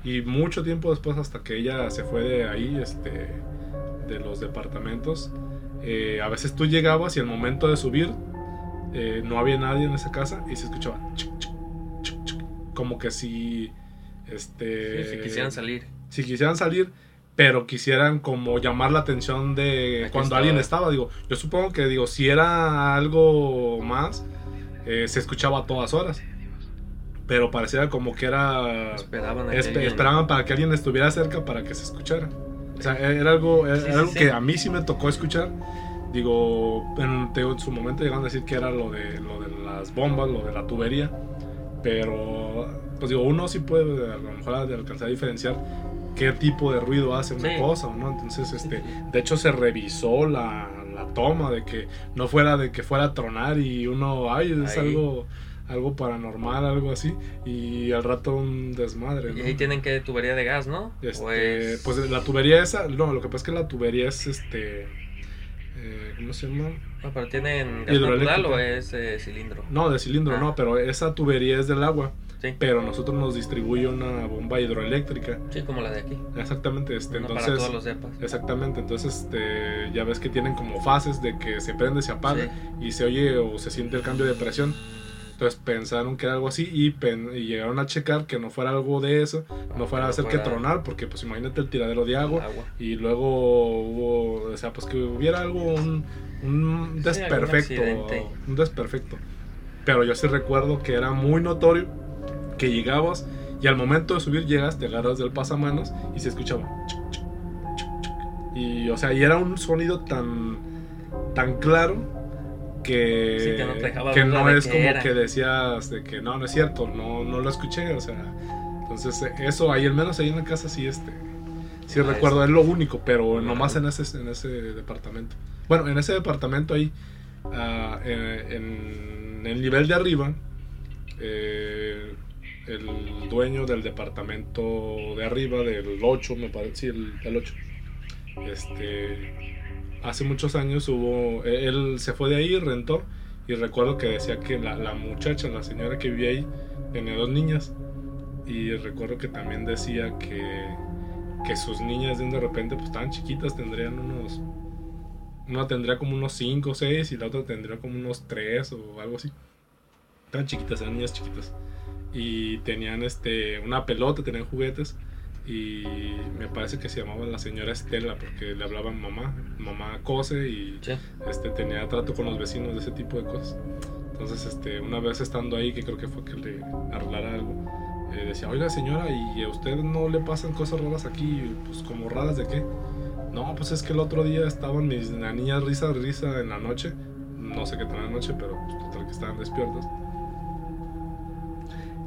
y mucho tiempo después hasta que ella se fue de ahí este de los departamentos eh, a veces tú llegabas y al momento de subir eh, no había nadie en esa casa y se escuchaba como que si este si quisieran salir si quisieran salir pero quisieran como llamar la atención de cuando alguien estaba. Digo, yo supongo que digo, si era algo más, eh, se escuchaba a todas horas. Pero parecía como que era... Esperaban, esperaban para que alguien estuviera cerca para que se escuchara. O sea, era algo, algo que a mí sí me tocó escuchar. Digo, en, en, su momento llegaron a decir que era lo de, lo de las bombas, lo de la tubería. Pero, pues digo, uno sí puede a lo mejor alcanzar a diferenciar qué tipo de ruido hace una cosa, ¿no? Entonces, este, de hecho se revisó la, toma de que no fuera de que fuera a tronar y uno, ay, es algo algo paranormal, algo así, y al rato un desmadre. Y ahí tienen que tubería de gas, ¿no? Este, pues... pues... la tubería esa, no, lo que pasa es que la tubería es este eh, ¿cómo se llama? No, pero ¿tienen gas natural o es eh, cilindro? No, de cilindro Ah. no, pero esa tubería es del agua. Sí. Pero nosotros nos distribuye una bomba hidroeléctrica. Sí, como la de aquí. Exactamente, este, Una entonces. para todos los depas. Exactamente, entonces este, ya ves que tienen como fases de que se prende, se apaga Sí. y se oye o se siente el cambio de presión. Entonces pensaron que era algo así y, pen- y llegaron a checar que no fuera algo de eso, no fuera a hacer que tronar, porque pues imagínate el tiradero de agua Agua. y luego hubo, o sea, pues que hubiera algo, un, un Sí, desperfecto, accidente. un desperfecto. Pero yo sí recuerdo que era muy notorio que llegabas y al momento de subir llegas, te agarras del pasamanos y se escuchaba. Y o sea, y era un sonido tan tan claro que, Sí, que no te que es como era. que decías de que no, no es cierto, no, no lo escuché, o sea, entonces eso ahí al menos ahí en la casa sí este sí Ah, recuerdo, es- es lo único, pero Claro. nomás en ese en ese departamento. Bueno, en ese departamento ahí ah, en, en el nivel de arriba eh, el dueño del departamento de arriba, del 8, me parece, sí, el, el 8. Este, hace muchos años hubo, e, él se fue de ahí, rentó, y recuerdo que decía que la, la muchacha, la señora que vivía ahí, tenía dos niñas. Y recuerdo que también decía que, que sus niñas de repente pues estaban chiquitas, tendrían unos... Una tendría como unos 5 o 6 y la otra tendría como unos 3 o algo así. Estaban chiquitas, eran niñas chiquitas y tenían este una pelota, tenían juguetes y me parece que se llamaba la señora Estela porque le hablaban mamá, mamá cose y Sí. este tenía trato con los vecinos de ese tipo de cosas. Entonces, este, una vez estando ahí, que creo que fue que le arreglara algo, eh, decía, oiga señora, ¿y a usted no le pasan cosas raras aquí? Pues como raras de qué? No, pues es que el otro día estaban mis niñas risa, risa en la noche. No sé qué tal en la noche, pero pues, total que estaban despiertas.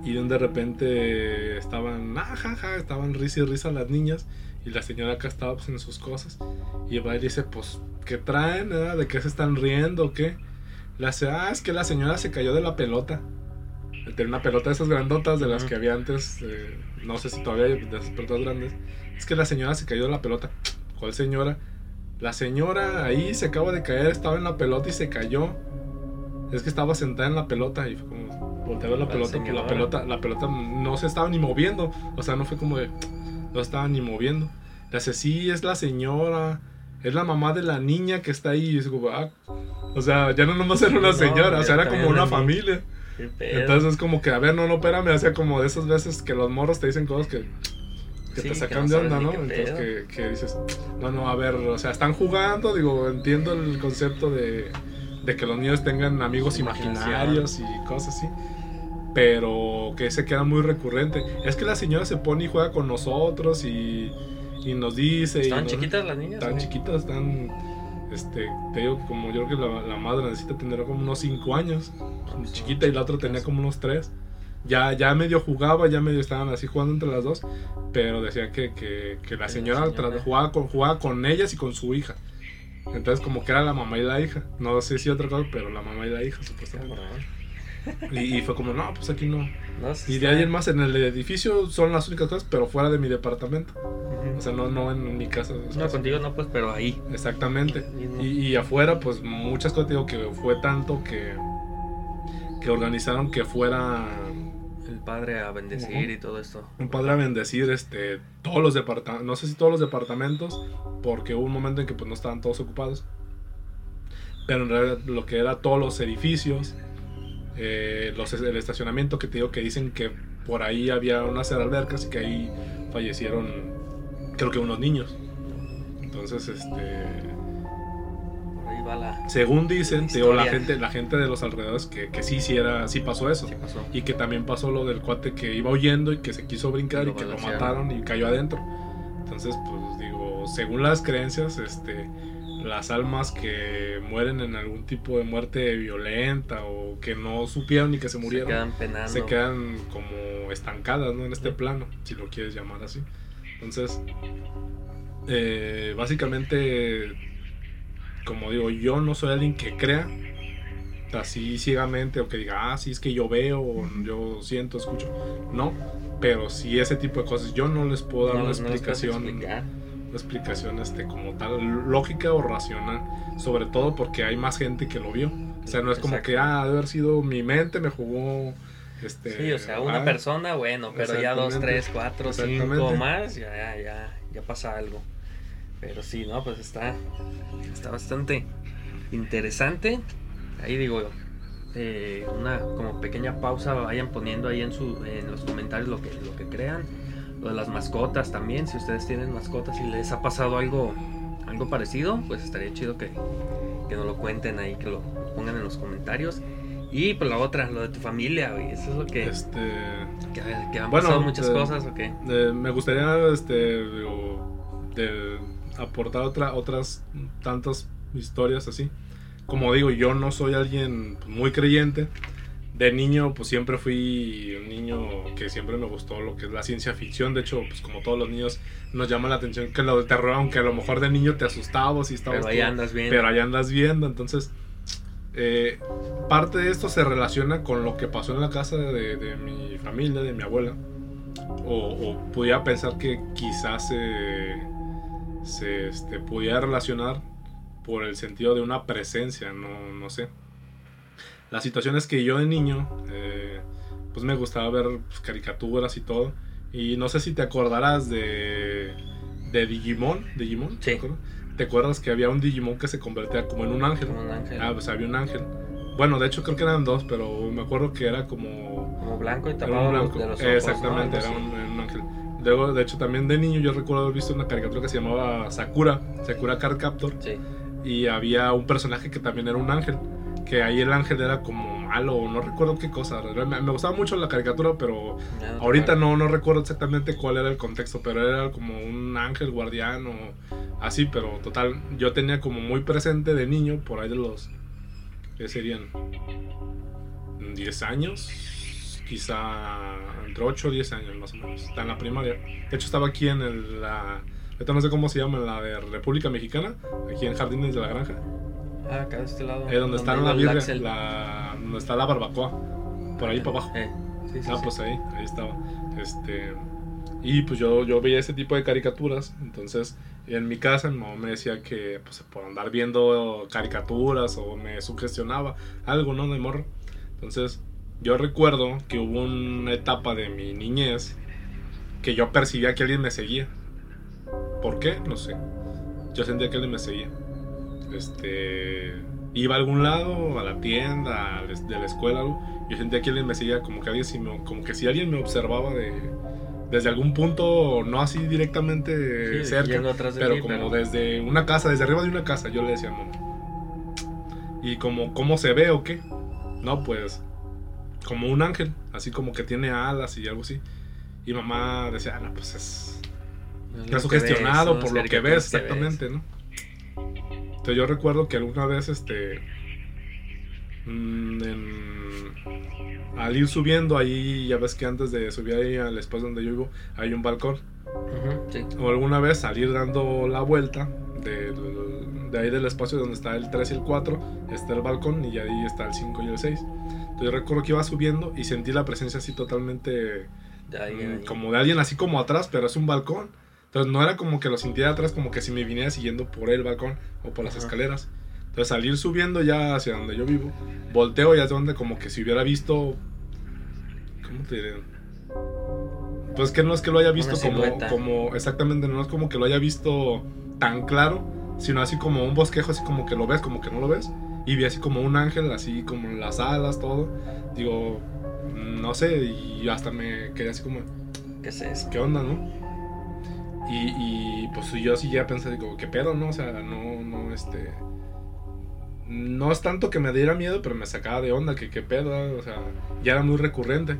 Y de repente estaban, ah, ja, ja, estaban risa y risa las niñas. Y la señora acá estaba pues, en sus cosas. Y va y dice, pues, ¿qué traen? eh? ¿De qué se están riendo o qué? Le hace, ah, es que la señora se cayó de la pelota. Tenía una pelota de esas grandotas de las que había antes. eh, no sé si todavía hay de esas pelotas grandes. Es que la señora se cayó de la pelota. ¿Cuál señora? La señora ahí se acaba de caer, estaba en la pelota y se cayó. Es que estaba sentada en la pelota y fue como ver la pelota, pues la pelota, la pelota no se estaba ni moviendo. O sea, no fue como de no estaba ni moviendo. Le hace, sí, es la señora, es la mamá de la niña que está ahí. Y es como, ah, o sea, ya no nomás era una No, señora, o sea, era como una familia. Entonces, como que, a ver, no, no, espérame, o sea, como de esas veces que los morros te dicen cosas que, que Sí, te que sacan no de onda, ¿no? Entonces, que, que dices, no, no, a ver, o sea, están jugando, digo, entiendo el concepto de, de que los niños tengan amigos imaginarios y cosas así. Pero que se queda muy recurrente. Es que la señora se pone y juega con nosotros y, y nos dice. y ¿Estaban nos- chiquitas las niñas? Están chiquitas, están. Este, te digo, como yo creo que la, la madre necesita tener como unos 5 años. Pues, Chiquita y la otra tenía como unos 3. Ya, ya medio jugaba, ya medio estaban así jugando entre las dos. Pero decía que, que, que la la señora, señora. tra- jugaba, con, jugaba con ellas y con su hija. Entonces, como que era la mamá y la hija. No sé si otra cosa, pero la mamá y la hija, supuestamente. Y, y fue como, no, pues aquí no. No, sí Y de está- ahí en más, en el edificio son las únicas cosas, pero fuera de mi departamento. O sea, no, no en mi casa. No, contigo no, pues, pero ahí. Exactamente. Y, y afuera, pues muchas cosas, digo que fue tanto que, que organizaron que fuera El padre a bendecir y todo esto. un padre a bendecir este, todos los departamentos, no sé si todos los departamentos, porque hubo un momento en que pues no estaban todos ocupados. Pero en realidad lo que era todos los edificios, eh, los, el estacionamiento que te digo que dicen que por ahí había unas albercas y que ahí fallecieron, creo que unos niños. Entonces, este, Por ahí va la. Según dicen, te digo, la gente, la gente de los alrededores que, que sí, sí, era, sí pasó eso. Sí pasó. Y que también pasó lo del cuate que iba huyendo y que se quiso brincar Lo y que lo mataron y cayó adentro. Entonces, pues digo, según las creencias, este, las almas que mueren en algún tipo de muerte violenta o que no supieron y que se murieron, Se quedan penando. se quedan como estancadas ¿no? en este Sí. plano, si lo quieres llamar así. Entonces, eh, básicamente, como digo, yo no soy alguien que crea así ciegamente o que diga, ah, sí, es que yo veo, o yo siento, escucho. No, pero sí ese tipo de cosas, yo no les puedo dar No, una no explicación. Explicación este, como tal, lógica o racional. Sobre todo porque hay más gente que lo vio. O sea, no es como que, ah, debe haber sido mi mente, me jugó. Este, sí, o sea, una ah, persona, bueno, pero ya dos, tres, cuatro, cinco más, ya, ya, ya, ya pasa algo. Pero sí, no, pues está, está bastante interesante. Ahí digo, eh, una como pequeña pausa, vayan poniendo ahí en, su, en los comentarios lo que, lo que crean. Lo de las mascotas también, si ustedes tienen mascotas y les ha pasado algo, algo parecido, pues estaría chido que, que nos lo cuenten ahí, que lo pongan en los comentarios. Y pues la otra, lo de tu familia, güey, eso es lo que, Este, que, que han Bueno, pasado muchas eh, cosas, ¿o qué? eh, me gustaría este, digo, de aportar otra, otras tantas historias así. Como digo, yo no soy alguien muy creyente. De niño, pues siempre fui un niño que siempre me gustó lo que es la ciencia ficción. De hecho, pues como todos los niños, nos llama la atención que lo de terror, aunque a lo mejor de niño te asustabas y estabas Pero ahí andas bien. pero ahí andas viendo. Entonces, eh, parte de esto se relaciona con lo que pasó en la casa de, de mi familia, de mi abuela. O, o pudiera pensar que quizás se, se este, pudiera relacionar por el sentido de una presencia, no, no sé. La situación es que yo de niño, eh, pues me gustaba ver pues, caricaturas y todo. Y no sé si te acordarás de, de Digimon. Digimon ¿te Sí. acuerdas? ¿Te acuerdas que había un Digimon que se convertía como en un ángel? Como un ángel. Ah, pues había un ángel. Bueno, de hecho creo que eran dos, pero me acuerdo que era como... Como blanco y tapado blanco. de los ojos. Exactamente, ¿no? era un, un ángel. Luego, de hecho, también de niño yo recuerdo haber visto una caricatura que se llamaba Sakura, Sakura Card Captor, Sí. y había un personaje que también era un ángel, que ahí el ángel era como malo, no recuerdo qué cosa. Me, me gustaba mucho la caricatura, pero te ahorita no, no recuerdo exactamente cuál era el contexto, pero era como un ángel guardián o así, pero total, yo tenía como muy presente de niño, por ahí de los, ¿qué serían? 10 años, quizá entre 8 o 10 años más o menos, está en la primaria. De hecho estaba aquí en el, la, no sé cómo se llama, en la de República Mexicana, aquí en Jardines de la Granja, Ah, acá de este lado. eh, donde está la la, donde está la barbacoa, por ahí para abajo. Eh, sí, sí, Ah, sí. pues ahí, ahí estaba. Este, y pues yo, yo veía ese tipo de caricaturas. Entonces, en mi casa, mi mamá me decía que pues, por andar viendo caricaturas o me sugestionaba algo, ¿no? De morro. Entonces, yo recuerdo que hubo una etapa de mi niñez que yo percibía que alguien me seguía. ¿Por qué? No sé. Yo sentía que alguien me seguía. Este. Iba a algún lado, a la tienda, a la- de la escuela, algo. Yo sentía que alguien me seguía, como que alguien si me- como que si alguien me observaba de, desde algún punto, no así directamente Sí, cerca, yendo atrás de pero como pero- desde una casa, desde arriba de una casa, yo le decía, mamá. Y como, ¿cómo se ve o qué? No, pues, como un ángel, así como que tiene alas y algo así. Y mamá decía, ah, no, pues es, Está sugestionado ves, por lo que ves, exactamente, ¿no? Entonces yo recuerdo que alguna vez, este, mm, en- al ir subiendo ahí, ya ves que antes de subir ahí al espacio donde yo vivo, hay un balcón. Sí. O alguna vez salir dando la vuelta de ahí del espacio donde está el 3 y el 4, está el balcón y ahí está el 5 y el 6. Entonces yo recuerdo que iba subiendo y sentí la presencia así totalmente De Mm, como de alguien así como atrás, pero es un balcón. Entonces no era como que lo sintiera atrás, como que si me viniera siguiendo por el balcón o por las Ajá. escaleras. Entonces al ir subiendo ya hacia donde yo vivo, volteo y es donde como que si hubiera visto... ¿Cómo te diré? Pues que no es que lo haya visto como, como... Exactamente, no es como que lo haya visto tan claro, sino así como un bosquejo, así como que lo ves, como que no lo ves. Y vi así como un ángel, así como las alas, todo. Digo, no sé, y hasta me quedé así como... ¿Qué es eso? ¿qué onda, no? Y, y, pues yo sí ya pensé, digo, ¿qué pedo, no? O sea, no, no, este... No es tanto que me diera miedo, pero me sacaba de onda, que qué pedo, o sea, ya era muy recurrente.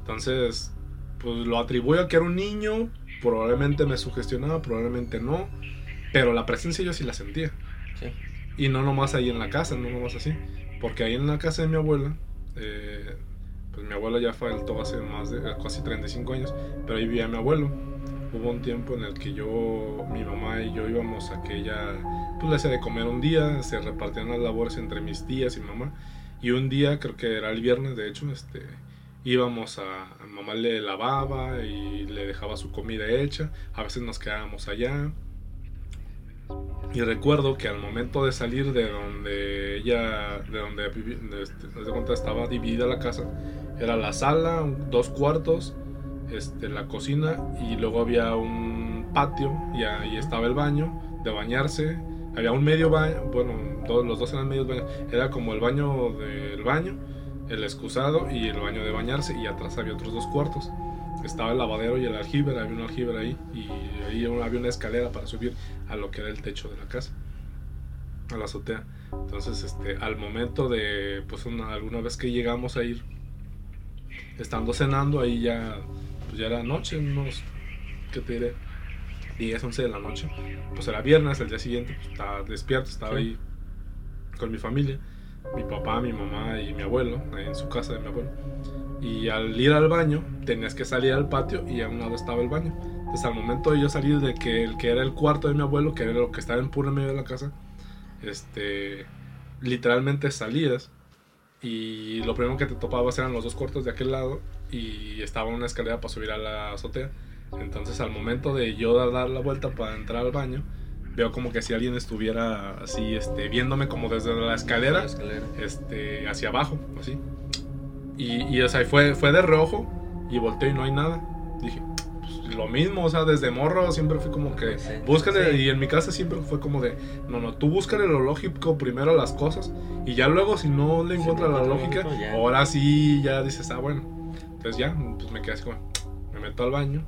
Entonces, pues lo atribuyo a que era un niño, probablemente me sugestionaba, probablemente no, pero la presencia yo sí la sentía. Sí. Y no nomás ahí en la casa, no nomás así. Porque ahí en la casa de mi abuela, eh, pues mi abuela ya faltó hace más de casi 35 años, pero ahí vivía mi abuelo. Hubo un tiempo en el que yo, mi mamá y yo íbamos a que ella, pues le hacía de comer un día, se repartían las labores entre mis tías y mamá. Y un día, creo que era el viernes, de hecho, este, íbamos a, a mamá le lavaba y le dejaba su comida hecha. A veces nos quedábamos allá. Y recuerdo que al momento de salir de donde ella, de donde de, este, estaba dividida la casa, era la sala, dos cuartos, este, la cocina y luego había un patio y ahí estaba el baño de bañarse. Había un medio baño, bueno, los dos eran medios baños. Era como el baño del baño, el excusado y el baño de bañarse y atrás había otros dos cuartos estaba el lavadero y el aljibe, había un aljibe ahí y ahí había una escalera para subir a lo que era el techo de la casa, a la azotea. Entonces, este, al momento de, pues una, alguna vez que llegamos a ir, estando cenando, ahí ya, pues ya era noche, unos, ¿qué te diré? 10, 11 de la noche. Pues era viernes, el día siguiente, pues, estaba despierto, estaba ahí con mi familia, mi papá, mi mamá y mi abuelo, en su casa de mi abuelo. Y al ir al baño, tenías que salir al patio y a un lado estaba el baño. Entonces al momento de yo salir de que el que era el cuarto de mi abuelo, que era lo que estaba en puro medio de la casa, este, literalmente salías y lo primero que te topabas eran los dos cuartos de aquel lado y estaba una escalera para subir a la azotea. Entonces al momento de yo dar la vuelta para entrar al baño, veo como que si alguien estuviera así, este, viéndome como desde la escalera, este, hacia abajo, así. Y, y o sea, fue, fue de reojo y volteé y no hay nada. Dije, pues, lo mismo, o sea, desde morro siempre fue como que, búscale, y en mi casa siempre fue como de, no, no, tú búscale lo lógico primero las cosas, y ya luego si no le encuentras la lógica, ahora sí ya dices, ah, bueno. Entonces ya, pues me quedé así como, me meto al baño,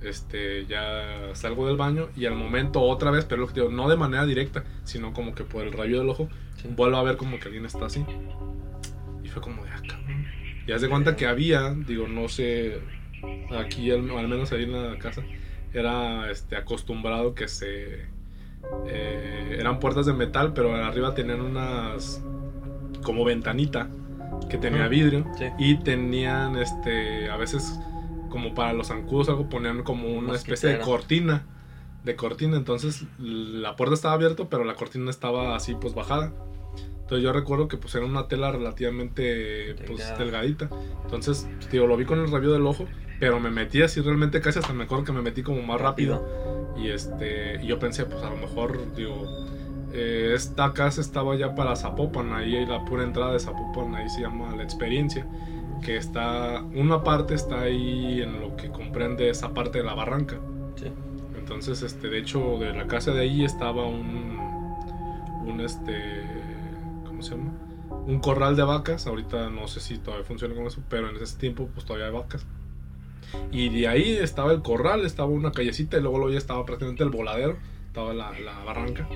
este, ya salgo del baño y al momento otra vez, pero lo que digo, no de manera directa, sino como que por el rayo del ojo, vuelvo a ver como que alguien está así. Y fue como de acá. Ah, y haz de cuenta que había, digo, no sé, aquí al, menos ahí en la casa, era este, acostumbrado que se... Eh, eran puertas de metal, pero arriba tenían unas... como ventanita que tenía vidrio y tenían este a veces como para los zancudos algo ponían como una especie de cortina de cortina. Entonces la puerta estaba abierta pero la cortina estaba así pues bajada. Entonces yo recuerdo que pues era una tela relativamente pues delgadita. Entonces digo lo vi con el rabillo del ojo pero me metí así realmente casi hasta me acuerdo que me metí como más rápido. Y este y yo pensé pues a lo mejor digo eh, esta casa estaba ya para Zapopan ahí la pura entrada de Zapopan ahí se llama la experiencia que está, una parte está ahí en lo que comprende esa parte de la barranca. Sí. Entonces, este, de hecho, de la casa de ahí estaba un, un este, ¿cómo se llama? Un corral de vacas. Ahorita no sé si todavía funciona con eso, pero en ese tiempo, pues todavía hay vacas. Y de ahí estaba el corral, estaba una callecita y luego, luego ya estaba prácticamente el voladero, estaba la, la barranca.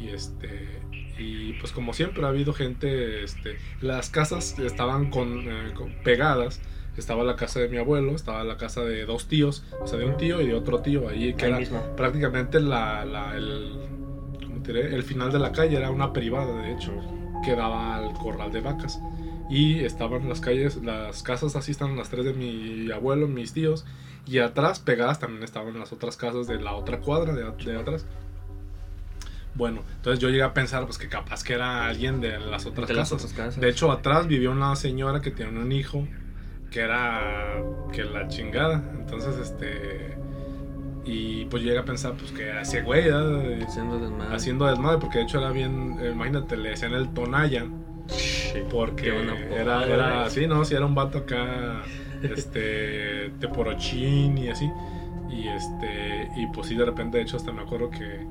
Y este, y pues como siempre ha habido gente, este, las casas estaban con, eh, pegadas. Estaba la casa de mi abuelo, estaba la casa de dos tíos, o sea, de un tío y de otro tío, ahí que era prácticamente la, la el, el final de la calle, era una privada de hecho, que daba al corral de vacas. Y estaban las calles, las casas así están las tres de mi abuelo, mis tíos, y atrás pegadas también estaban las otras casas de la otra cuadra de, de atrás. Bueno, entonces yo llegué a pensar pues que capaz que era alguien de las otras, casas. De hecho, atrás vivió una señora que tiene un hijo que era que la chingada. Entonces, este y pues llegué a pensar pues que hacía güey, haciendo desmadre. Haciendo desmadre, porque de hecho era bien, imagínate, le decían el Tonayan. Porque era, era así, ¿no? Si era un vato acá, este, teporochín y así. Y este, y pues sí, de repente, de hecho, hasta me acuerdo que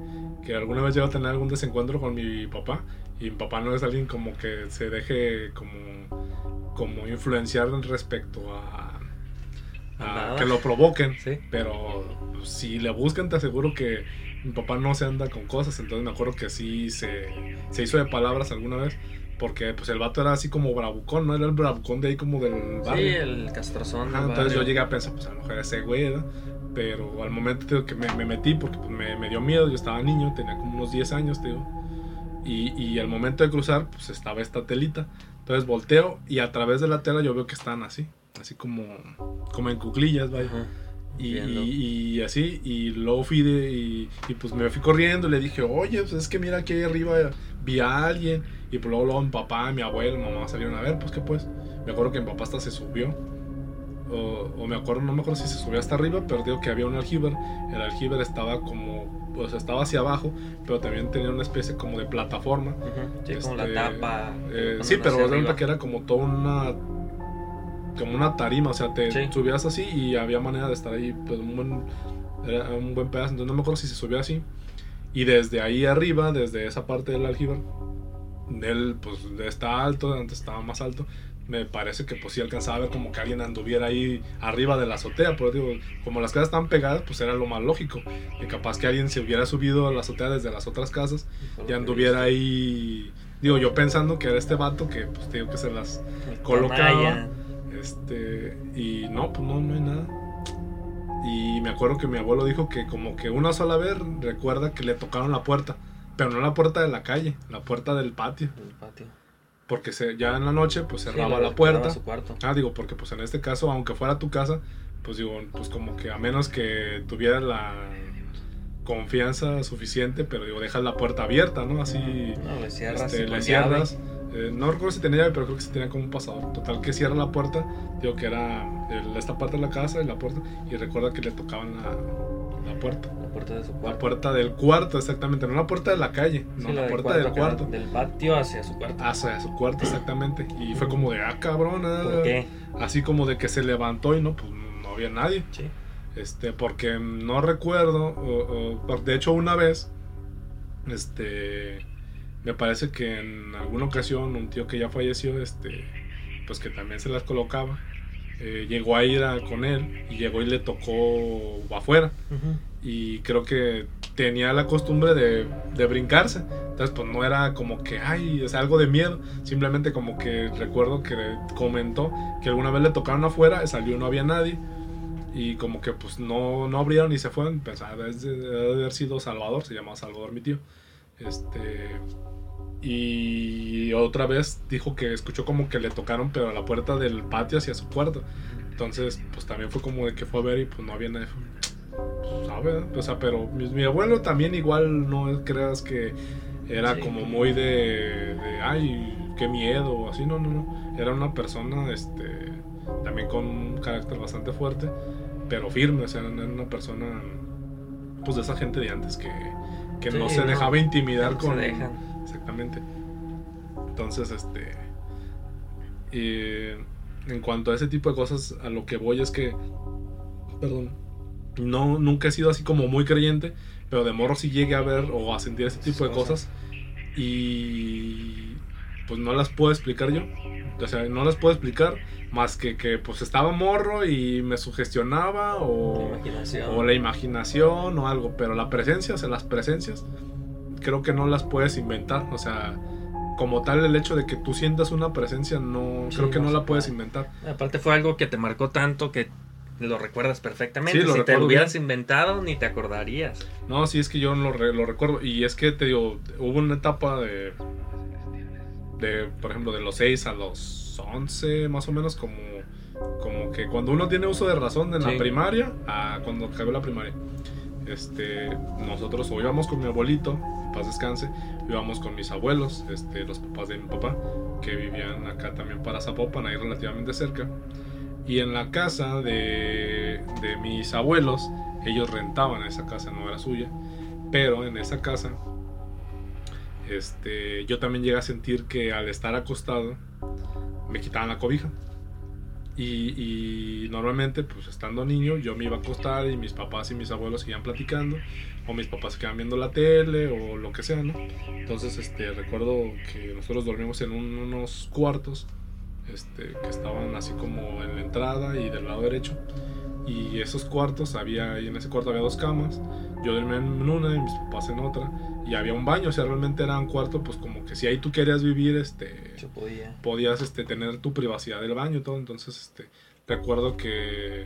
que alguna vez llego a tener algún desencuentro con mi papá y mi papá no es alguien como que se deje como, como influenciar respecto a, que lo provoquen, pero si le buscan te aseguro que mi papá no se anda con cosas, entonces me acuerdo que sí se, se hizo de palabras alguna vez. Porque pues el vato era así como bravucón, ¿no? Era el bravucón de ahí como del barrio. Sí, el castrozón. entonces yo llegué a pensar, pues a lo mejor ese güey, pero al momento que me, metí, porque pues, me, dio miedo, yo estaba niño, tenía como unos 10 años, tío, y, y, al momento de cruzar, pues estaba esta telita, entonces volteo y a través de la tela yo veo que están así, así como, como en cuclillas, vaya. Y, y, así, y luego fui de, y, pues me fui corriendo y le dije, oye, pues es que mira aquí arriba vi a alguien. Y pues luego, luego mi papá, mi abuelo, mi mamá salieron a ver, pues que pues. Me acuerdo que mi papá hasta se subió o, me acuerdo, no me acuerdo si se subía hasta arriba, pero digo que había un aljiber. El aljiber estaba como, pues estaba hacia abajo, pero también tenía una especie como de plataforma. Sí, como la este, tapa. Eh, sí, pero resulta que era como toda una como una tarima, o sea, te subías así y había manera de estar ahí, pues un buen, era un buen pedazo, entonces no me acuerdo si se subía así. Y desde ahí arriba, desde esa parte del aljibar, él pues está alto, antes estaba más alto, me parece que pues sí alcanzaba a ver como que alguien anduviera ahí arriba de la azotea, pero digo, como las casas estaban pegadas, pues era lo más lógico, que capaz que alguien se hubiera subido a la azotea desde las otras casas y anduviera ahí, digo, yo pensando que era este vato que pues digo que se las colocaba, este, y no, pues no, no hay nada. Y me acuerdo que mi abuelo dijo que como que una sola vez recuerda que le tocaron la puerta, pero no la puerta de la calle, la puerta del patio. El patio porque se, ya en la noche pues cerraba la puerta. Ah, digo, porque pues en este caso, aunque fuera tu casa, pues digo, pues como que a menos que tuvieras la confianza suficiente, pero digo, dejas la puerta abierta, ¿no? Así no, le cierras. Este, le cierras. Eh, no recuerdo si tenía llave, pero creo que sí tenía como un pasador. Total que cierra la puerta, digo que era esta parte de la casa y la puerta, y recuerda que le tocaban la, la puerta. La puerta de su cuarto. La puerta del cuarto, exactamente. No la puerta de la calle, no la, puerta del cuarto. Del patio hacia su cuarto. Hacia su cuarto, exactamente. Y fue como de, ah, cabrón. Ah". ¿Por qué? Así como de que se levantó y no, pues no había nadie. Sí. Este, porque no recuerdo, de hecho una vez, este, me parece que en alguna ocasión un tío que ya falleció, este, pues que también se las colocaba, eh, llegó a ir con él y llegó y le tocó afuera. Y creo que tenía la costumbre de, de, brincarse. Entonces, pues no era como que, ay, es algo de miedo. Simplemente como que recuerdo que comentó que alguna vez le tocaron afuera, salió, no había nadie. Y como que pues no, no abrieron y se fueron. Pensaba, debe haber sido Salvador, se llamaba Salvador mi tío. Este, y otra vez dijo que escuchó como que le tocaron, pero a la puerta del patio hacia su cuarto. Entonces, pues también fue como de que fue a ver y pues no había nadie. ¿Sabe? O sea, pero mi, abuelo también igual no creas que era como muy de, de, ay, qué miedo o así, no, no, no. Era una persona, este, también con un carácter bastante fuerte, pero firme, o sea, era una persona, pues de esa gente de antes que, que no se dejaba intimidar con... Exactamente. Entonces, este. en cuanto a ese tipo de cosas, a lo que voy es que. Perdón. No, nunca he sido así como muy creyente, pero de morro sí llegué a ver o a sentir ese tipo de cosas. Y. Pues no las puedo explicar yo. O sea, no las puedo explicar más que que pues estaba morro y me sugestionaba o la o, la imaginación o algo, pero la presencia, o sea, las presencias creo que no las puedes inventar. O sea, como tal el hecho de que tú sientas una presencia, no creo que no, la puedes inventar. Aparte fue algo que te marcó tanto que lo recuerdas perfectamente. si te lo hubieras inventado, ni te acordarías. No, sí, es que yo lo, lo recuerdo. Y es que te digo, hubo una etapa de, de, por ejemplo, de los 6 a los 11, más o menos, como, como que cuando uno tiene uso de razón en la primaria, a cuando acabó la primaria este, nosotros o íbamos con mi abuelito, paz descanse, íbamos con mis abuelos, este, los papás de mi papá, que vivían acá también para Zapopan, ahí relativamente cerca. Y en la casa de, mis abuelos, ellos rentaban esa casa, no era suya, pero en esa casa este, yo también llegué a sentir que al estar acostado me quitaban la cobija. Y, normalmente, pues estando niño, yo me iba a acostar y mis papás y mis abuelos seguían platicando, o mis papás se quedaban viendo la tele, o lo que sea, ¿no? Entonces, este, recuerdo que nosotros dormimos en unos cuartos, este, que estaban así como en la entrada y del lado derecho. Y esos cuartos, había, y en ese cuarto había dos camas, yo dormía en una y mis papás en otra y había un baño, o sea, realmente era un cuarto, pues como que si ahí tú querías vivir, este, podías este, tener tu privacidad del baño y todo, entonces, este, recuerdo que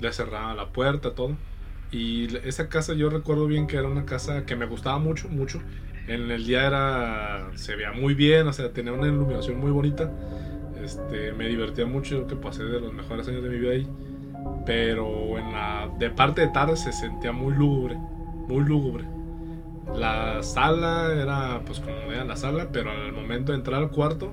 le cerraba la puerta, todo, y esa casa yo recuerdo bien que era una casa que me gustaba mucho, mucho, en el día era, se veía muy bien, o sea, tenía una iluminación muy bonita, este, me divertía mucho, que pasé de los mejores años de mi vida ahí, pero en la, de parte de tarde se sentía muy lúgubre, muy lúgubre la sala era pues como era la sala, pero al momento de entrar al cuarto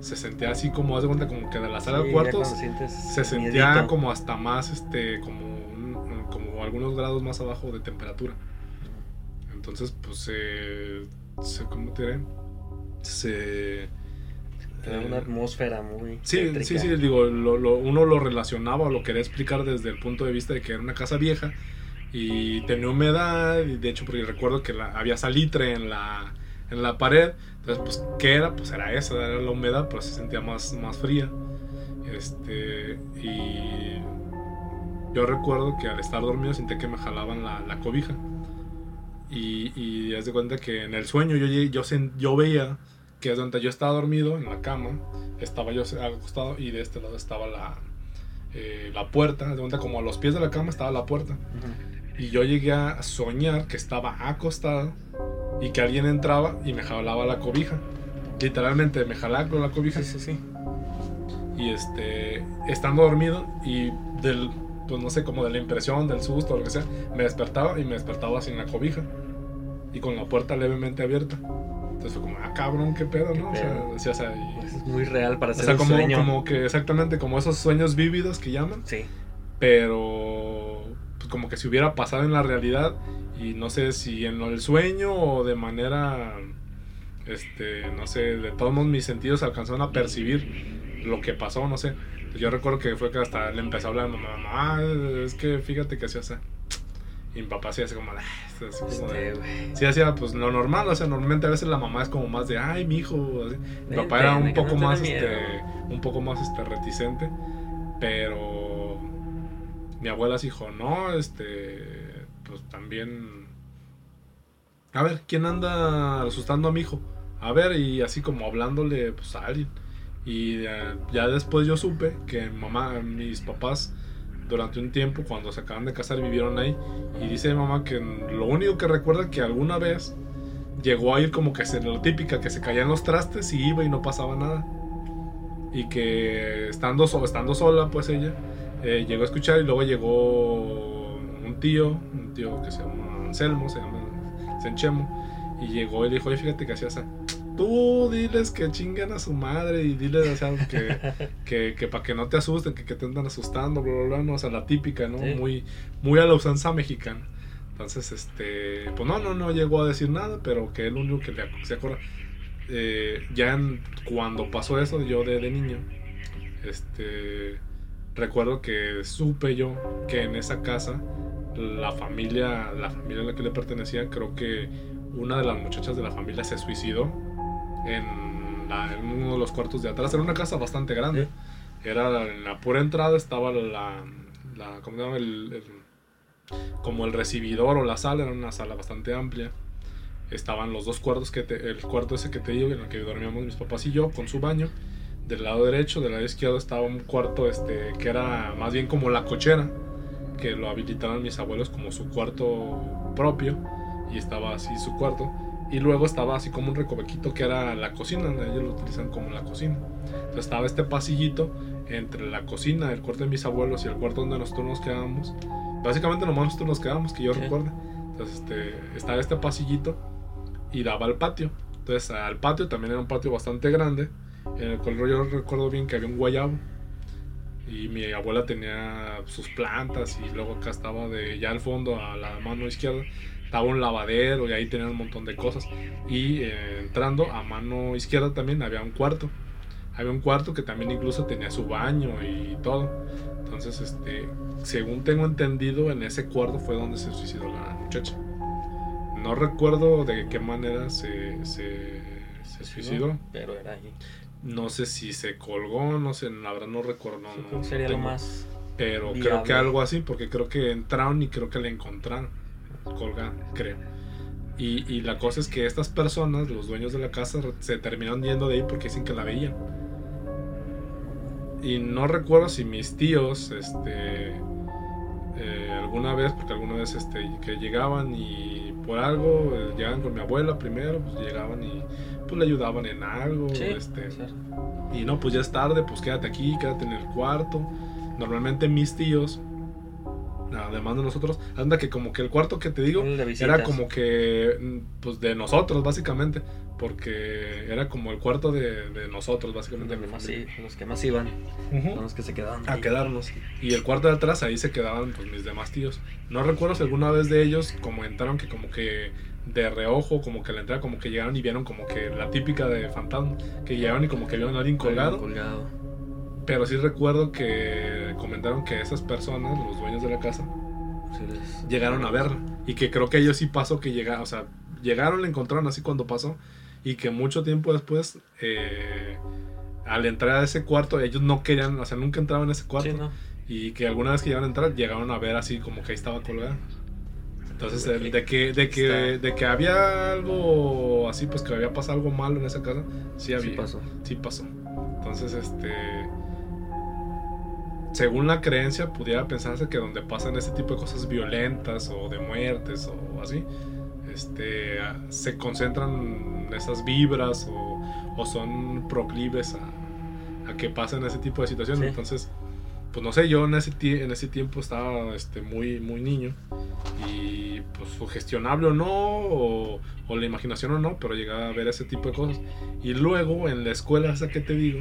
se sentía así como, haz de cuenta, como que de la sala Sí, cuando sientes se sentía miedito. como hasta más, este, como, un- como algunos grados más abajo de temperatura. Entonces, pues, se, se ¿cómo te diré? Se... Te da una atmósfera muy. Sí, tétrica. sí, sí, digo, lo, lo- uno lo relacionaba o lo quería explicar desde el punto de vista de que era una casa vieja y tenía humedad, y de hecho, porque recuerdo que la- había salitre en la, en la pared, entonces, pues, ¿qué era? Pues era esa, era la humedad, pero se sentía más, más fría. Este, y yo recuerdo que al estar dormido sentí que me jalaban la, la cobija. Y, y haz de cuenta que en el sueño yo, yo, sen- yo veía que es donde yo estaba dormido en la cama, estaba yo acostado y de este lado estaba la, eh, la puerta, de cuenta como a los pies de la cama estaba la puerta. Y yo llegué a soñar que estaba acostado y que alguien entraba y me jalaba la cobija. Literalmente me jalaba con la cobija. Sí, sí, sí. Y este, estando dormido y del, pues no sé, como de la impresión, del susto, lo que sea, me despertaba y me despertaba sin la cobija y con la puerta levemente abierta. Entonces fue como, ah, cabrón, qué pedo, ¿no? O sea, decía, o sea, y- Pues es muy real para o ser sea, un como, sueño. como que exactamente como esos sueños vívidos que llaman, Sí. pero pues, como que si hubiera pasado en la realidad y no sé si en el sueño o de manera, este, no sé, de todos modos mis sentidos alcanzaron a percibir lo que pasó, no sé. Yo recuerdo que fue que hasta le empezó a hablar a mamá, mamá, es que fíjate que así. Y mi papá sí hace como, "Ah", así como de-. Sí, hacía pues lo normal, o sea, normalmente a veces la mamá es como más de, ay, mi hijo. Mi papá era un no poco más, este, un poco más, este, reticente, pero mi abuela sí dijo, no, este, pues también, a ver, ¿quién anda asustando a mi hijo? A ver, y así como hablándole, pues a alguien. Y eh, ya después yo supe que mamá, mis papás, durante un tiempo, cuando se acaban de casar, vivieron ahí. Y dice mi mamá que lo único que recuerda que alguna vez llegó a ir como que se lo típica, que se caían los trastes y iba y no pasaba nada. Y que estando, so- estando sola, pues ella, eh, llegó a escuchar y luego llegó un tío, un tío que se llama Anselmo, se llama Senchemo, y llegó y dijo, oye, fíjate que hacía esa. Tú diles que chingan a su madre y diles, o sea, que, que, que para que no te asusten, que, que te andan asustando, bla, bla, bla, no, o sea, la típica, ¿no? Sí. Muy, muy a la usanza mexicana. Entonces, este, pues no, no, no llegó a decir nada, pero que lo único que le se acuerda. eh, ya en- cuando pasó eso, yo de, de niño, este, recuerdo que supe yo que en esa casa, la familia, la familia a la que le pertenecía, creo que una de las muchachas de la familia se suicidó en, la- en uno de los cuartos de atrás. Era una casa bastante grande. Era en la pura entrada estaba la, la ¿cómo se llama? El- el- como el recibidor o la sala, era una sala bastante amplia. Estaban los dos cuartos que te- el cuarto ese que te digo en el que dormíamos mis papás y yo con su baño. Del lado derecho, del lado izquierdo estaba un cuarto este que era más bien como la cochera, que lo habilitaron mis abuelos como su cuarto propio y estaba así su cuarto. Y luego estaba así como un recovequito que era la cocina, ellos lo utilizan como la cocina. Entonces estaba este pasillito entre la cocina, el cuarto de mis abuelos y el cuarto donde nosotros nos quedábamos. Básicamente nomás nosotros nos quedábamos, que yo Sí. recuerde. Entonces este, estaba este pasillito y daba al patio. Entonces al patio también era un patio bastante grande, en el cual yo recuerdo bien que había un guayabo. Y mi abuela tenía sus plantas y luego acá estaba de ya al fondo a la mano izquierda estaba un lavadero y ahí tenían un montón de cosas. Y eh, entrando a mano izquierda también había un cuarto. Había un cuarto que también incluso tenía su baño y todo. Entonces, este, según tengo entendido, en ese cuarto fue donde se suicidó la muchacha. No recuerdo de qué manera se, se, se suicidó. Pero era ahí. No sé si se colgó, no sé, la verdad no recuerdo. No, sería lo más. Pero creo que algo así, porque creo que entraron y creo que la encontraron colgada, creo. Y, y la cosa es que estas personas, los dueños de la casa, se terminaron yendo de ahí porque dicen que la veían. Y no recuerdo si mis tíos, este, eh, alguna vez, porque alguna vez este, que llegaban y por algo, eh, llegaban con mi abuela primero, pues llegaban y pues le ayudaban en algo. Sí, este, ser. y no, pues ya es tarde, pues quédate aquí, quédate en el cuarto. Normalmente mis tíos, además de nosotros. Anda que como que el cuarto que te digo era como que mm, pues de nosotros básicamente, porque era como el cuarto de, de nosotros básicamente. de mi Más familia. sí, los que más iban, los que se quedaban. A ahí. quedarnos. Y el cuarto de atrás ahí se quedaban pues mis demás tíos. No recuerdo si alguna vez de ellos como entraron que como que de reojo, como que la entrada como que llegaron y vieron como que la típica de fantasma, que llegaron y como que vieron a alguien colgado. Colgado. Pero sí recuerdo que comentaron que esas personas, los dueños de la casa, Sí, les- llegaron a verla. Y que creo que ellos sí pasó que llegaron, o sea, llegaron, la encontraron así cuando pasó. Y que mucho tiempo después, eh, al entrar a ese cuarto, ellos no querían, o sea, nunca entraban en ese cuarto. Sí, ¿no? Y que alguna vez que llegaron a entrar, llegaron a ver así como que ahí estaba colgada. Entonces, el de que, de que, de que había algo así, pues que había pasado algo malo en esa casa, sí había. Sí pasó. Sí pasó. Entonces, este. Según la creencia, pudiera pensarse que donde pasan ese tipo de cosas violentas o de muertes o así, este, se concentran esas vibras o, o son proclives a, a que pasen ese tipo de situaciones. Sí. Entonces, pues no sé, yo en ese, en ese tiempo estaba este, muy, muy niño y pues sugestionable o no, o, o la imaginación o no, pero llegaba a ver ese tipo de cosas. Y luego en la escuela esa que te digo,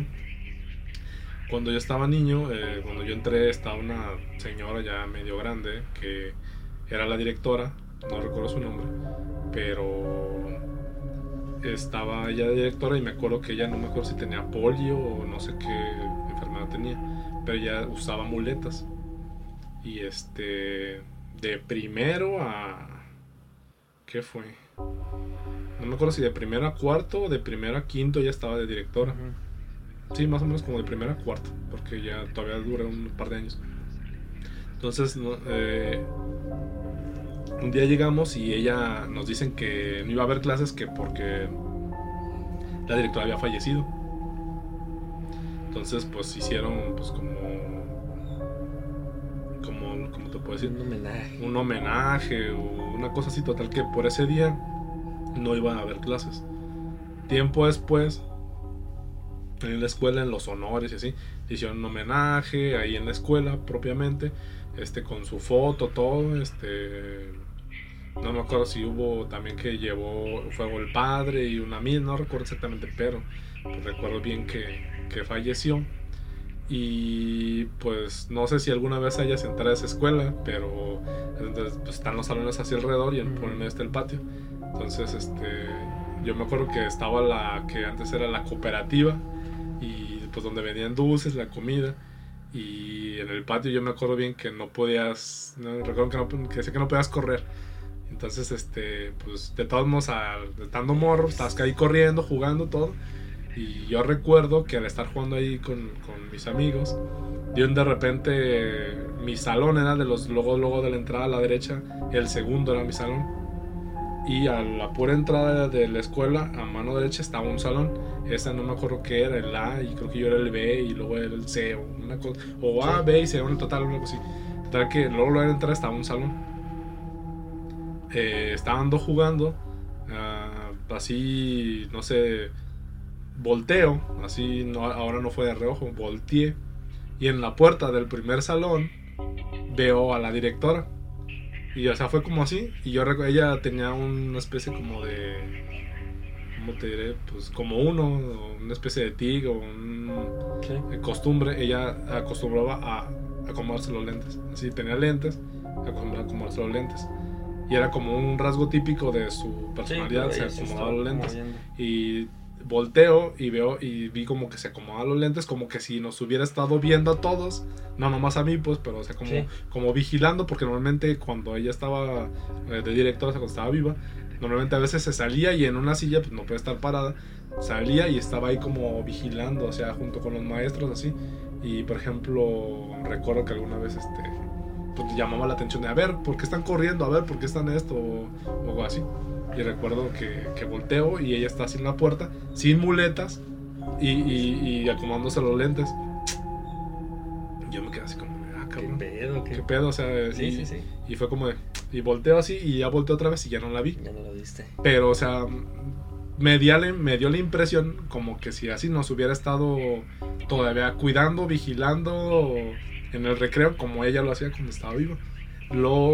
cuando yo estaba niño, eh, cuando yo entré, estaba una señora ya medio grande que era la directora, no recuerdo su nombre, pero estaba ella de directora y me acuerdo que ella no me acuerdo si tenía polio o no sé qué enfermedad tenía, pero ella usaba muletas. Y este, de primero a... ¿Qué fue? No me acuerdo si de primero a cuarto o de primero a quinto ya estaba de directora. Sí, más o menos como de primera a cuarta, porque ya todavía dura un par de años. Entonces, no, eh, un día llegamos y ella nos dicen que no iba a haber clases que porque la directora había fallecido. Entonces, pues hicieron pues como como ¿cómo te puedo decir? Un homenaje. un homenaje o una cosa así total que por ese día no iba a haber clases. Tiempo después, en la escuela, en los honores y así, hicieron un homenaje ahí en la escuela propiamente, este con su foto, todo, este no me acuerdo si hubo también que llevó fuego el padre y una amiga, no recuerdo exactamente, pero pues, recuerdo bien que, que falleció. Y pues no sé si alguna vez hayas entrado a esa escuela, pero entonces, pues, están los salones hacia alrededor y en, por el medio está el patio. Entonces, este, yo me acuerdo que estaba la que antes era la cooperativa pues donde vendían dulces, la comida. Y en el patio yo me acuerdo bien que no podías, no, recuerdo que, no, que decía que no podías correr. Entonces, este, pues de todos modos, al- estando morro, estabas ahí corriendo, jugando, todo. Y yo recuerdo que al estar jugando ahí con, con mis amigos, de un de repente mi salón era de los luego luego de la entrada a la derecha, el segundo era mi salón. Y a la pura entrada de la escuela, a mano derecha estaba un salón. Esa no me acuerdo qué era, el A, y creo que yo era el B, y luego era el C, o una cosa. O A, Sí. B y C, en total, algo así. Total que luego luego de entrar estaba un salón. Eh, estaban dos jugando. ah, así, no sé, volteo. Así, no, ahora no fue de reojo, volteé. Y en la puerta del primer salón veo a la directora. Y o sea, fue como así. Y yo recuerdo, ella tenía una especie como de. ¿Cómo te diré? Pues como uno, una especie de tig o un de costumbre. Ella acostumbraba a acomodarse los lentes. Así tenía lentes, acostumbraba a acomodarse los lentes. Y era como un rasgo típico de su personalidad, Sí, se acomodaba los lentes. moviendo. Y volteo y veo y vi como que se acomodaba los lentes, como que si nos hubiera estado viendo a todos, no nomás a mí, pues, pero o sea, como, Sí. como vigilando, porque normalmente cuando ella estaba eh, de directora, o sea, cuando estaba viva, normalmente a veces se salía y en una silla, pues no puede estar parada, salía y estaba ahí como vigilando, o sea, junto con los maestros, así. Y por ejemplo, recuerdo que alguna vez este pues, llamaba la atención de a ver, ¿por qué están corriendo? A ver, ¿por qué están esto? O, o algo así. Y recuerdo que, que volteo y ella está así en la puerta, sin muletas y, y, y acomodándose los lentes. Yo me quedé así como, ah, ¿Qué cabrón. pedo? ¿Qué... ¿Qué pedo? O sea, Sí, y, sí, sí. y fue como de, y volteo así y ya volteo otra vez y ya no la vi. Ya no lo viste. Pero, o sea, me, la- me dio la impresión como que si así nos hubiera estado todavía cuidando, vigilando en el recreo como ella lo hacía cuando estaba viva. lo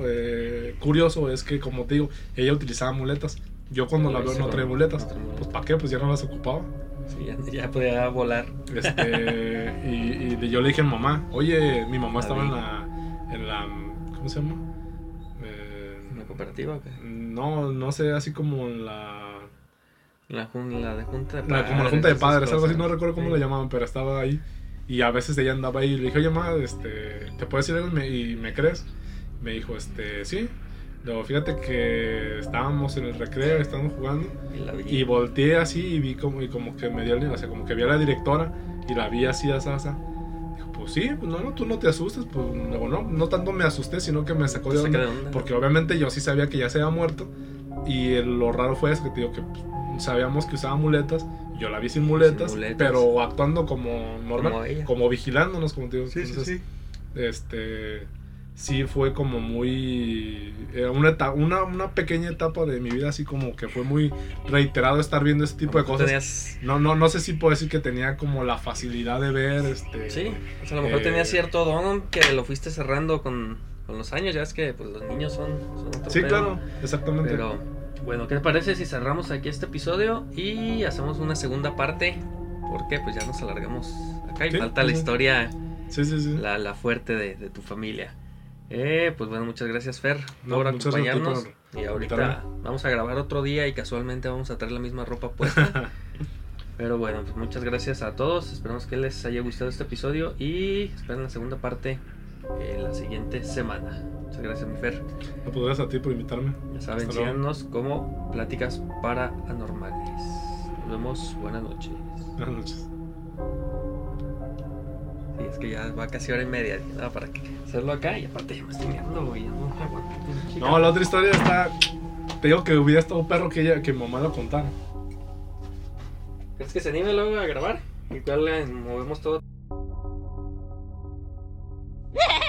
eh, curioso es que, como te digo, ella utilizaba muletas. Yo cuando la veo no trae muletas. Pues ¿para qué? Pues ya no las ocupaba. Sí, ya, podía volar. Este, y, y, yo le dije a mi mamá, oye, mi mamá estaba en la, en la, ¿cómo se llama? Eh, ¿En la cooperativa o qué? No, no sé, así como en la... La, la de junta de padres. La, como la junta de padres, algo así, no recuerdo cómo le llamaban, pero estaba ahí. Y a veces ella andaba ahí y le dije, oye, mamá, este, ¿te puedes ir algo y me crees? Me dijo, este, sí. Luego, fíjate que estábamos en el recreo, estábamos jugando. Y, volteé así y vi como, y como que me dio el o sea, como que vi a la directora y la vi así, a Sasa. Dijo, pues sí, pues no, no, tú no te asustes. Pues luego, no, no tanto me asusté, sino que me sacó de onda, Porque obviamente yo sí sabía que ya se había muerto. Y lo raro fue eso, que te digo que pues, sabíamos que usaba muletas. Yo la vi sin muletas, pero actuando como normal, como, vigilándonos, como te digo. Sí, sí, sí. Este sí fue como muy... una, una, una, pequeña etapa de mi vida así como que fue muy reiterado estar viendo este tipo de cosas. No, no, no sé si puedo decir que tenía como la facilidad de ver este... Sí, o sea, a lo mejor tenía eh, cierto don que lo fuiste cerrando con, con, los años, ya es que pues, los niños son... son sí, claro, exactamente. Pero bueno, ¿qué te parece si cerramos aquí este episodio y hacemos una segunda parte? Porque pues ya nos alargamos acá y falta la historia, sí, sí, sí. La, la fuerte de, de tu familia. Eh, pues bueno, muchas gracias Fer por acompañarnos. y ahorita vamos a grabar otro día y casualmente vamos a traer la misma ropa puesta. Pero bueno, pues muchas gracias a todos. Esperamos que les haya gustado este episodio y esperen la segunda parte en la siguiente semana. Muchas gracias, mi Fer. No, pues gracias a ti por invitarme. Ya saben, síganos como Pláticas para Anormales. Nos vemos. Buenas noches. Buenas noches. Y es que ya va casi hora y media, ¿no? Para que hacerlo acá y aparte ya me estoy mirando, güey. No, la otra historia está. Te digo que hubiera estado perro que, ella, que mi mamá lo contara. ¿Crees que se anime luego a grabar? Igual le movemos todo.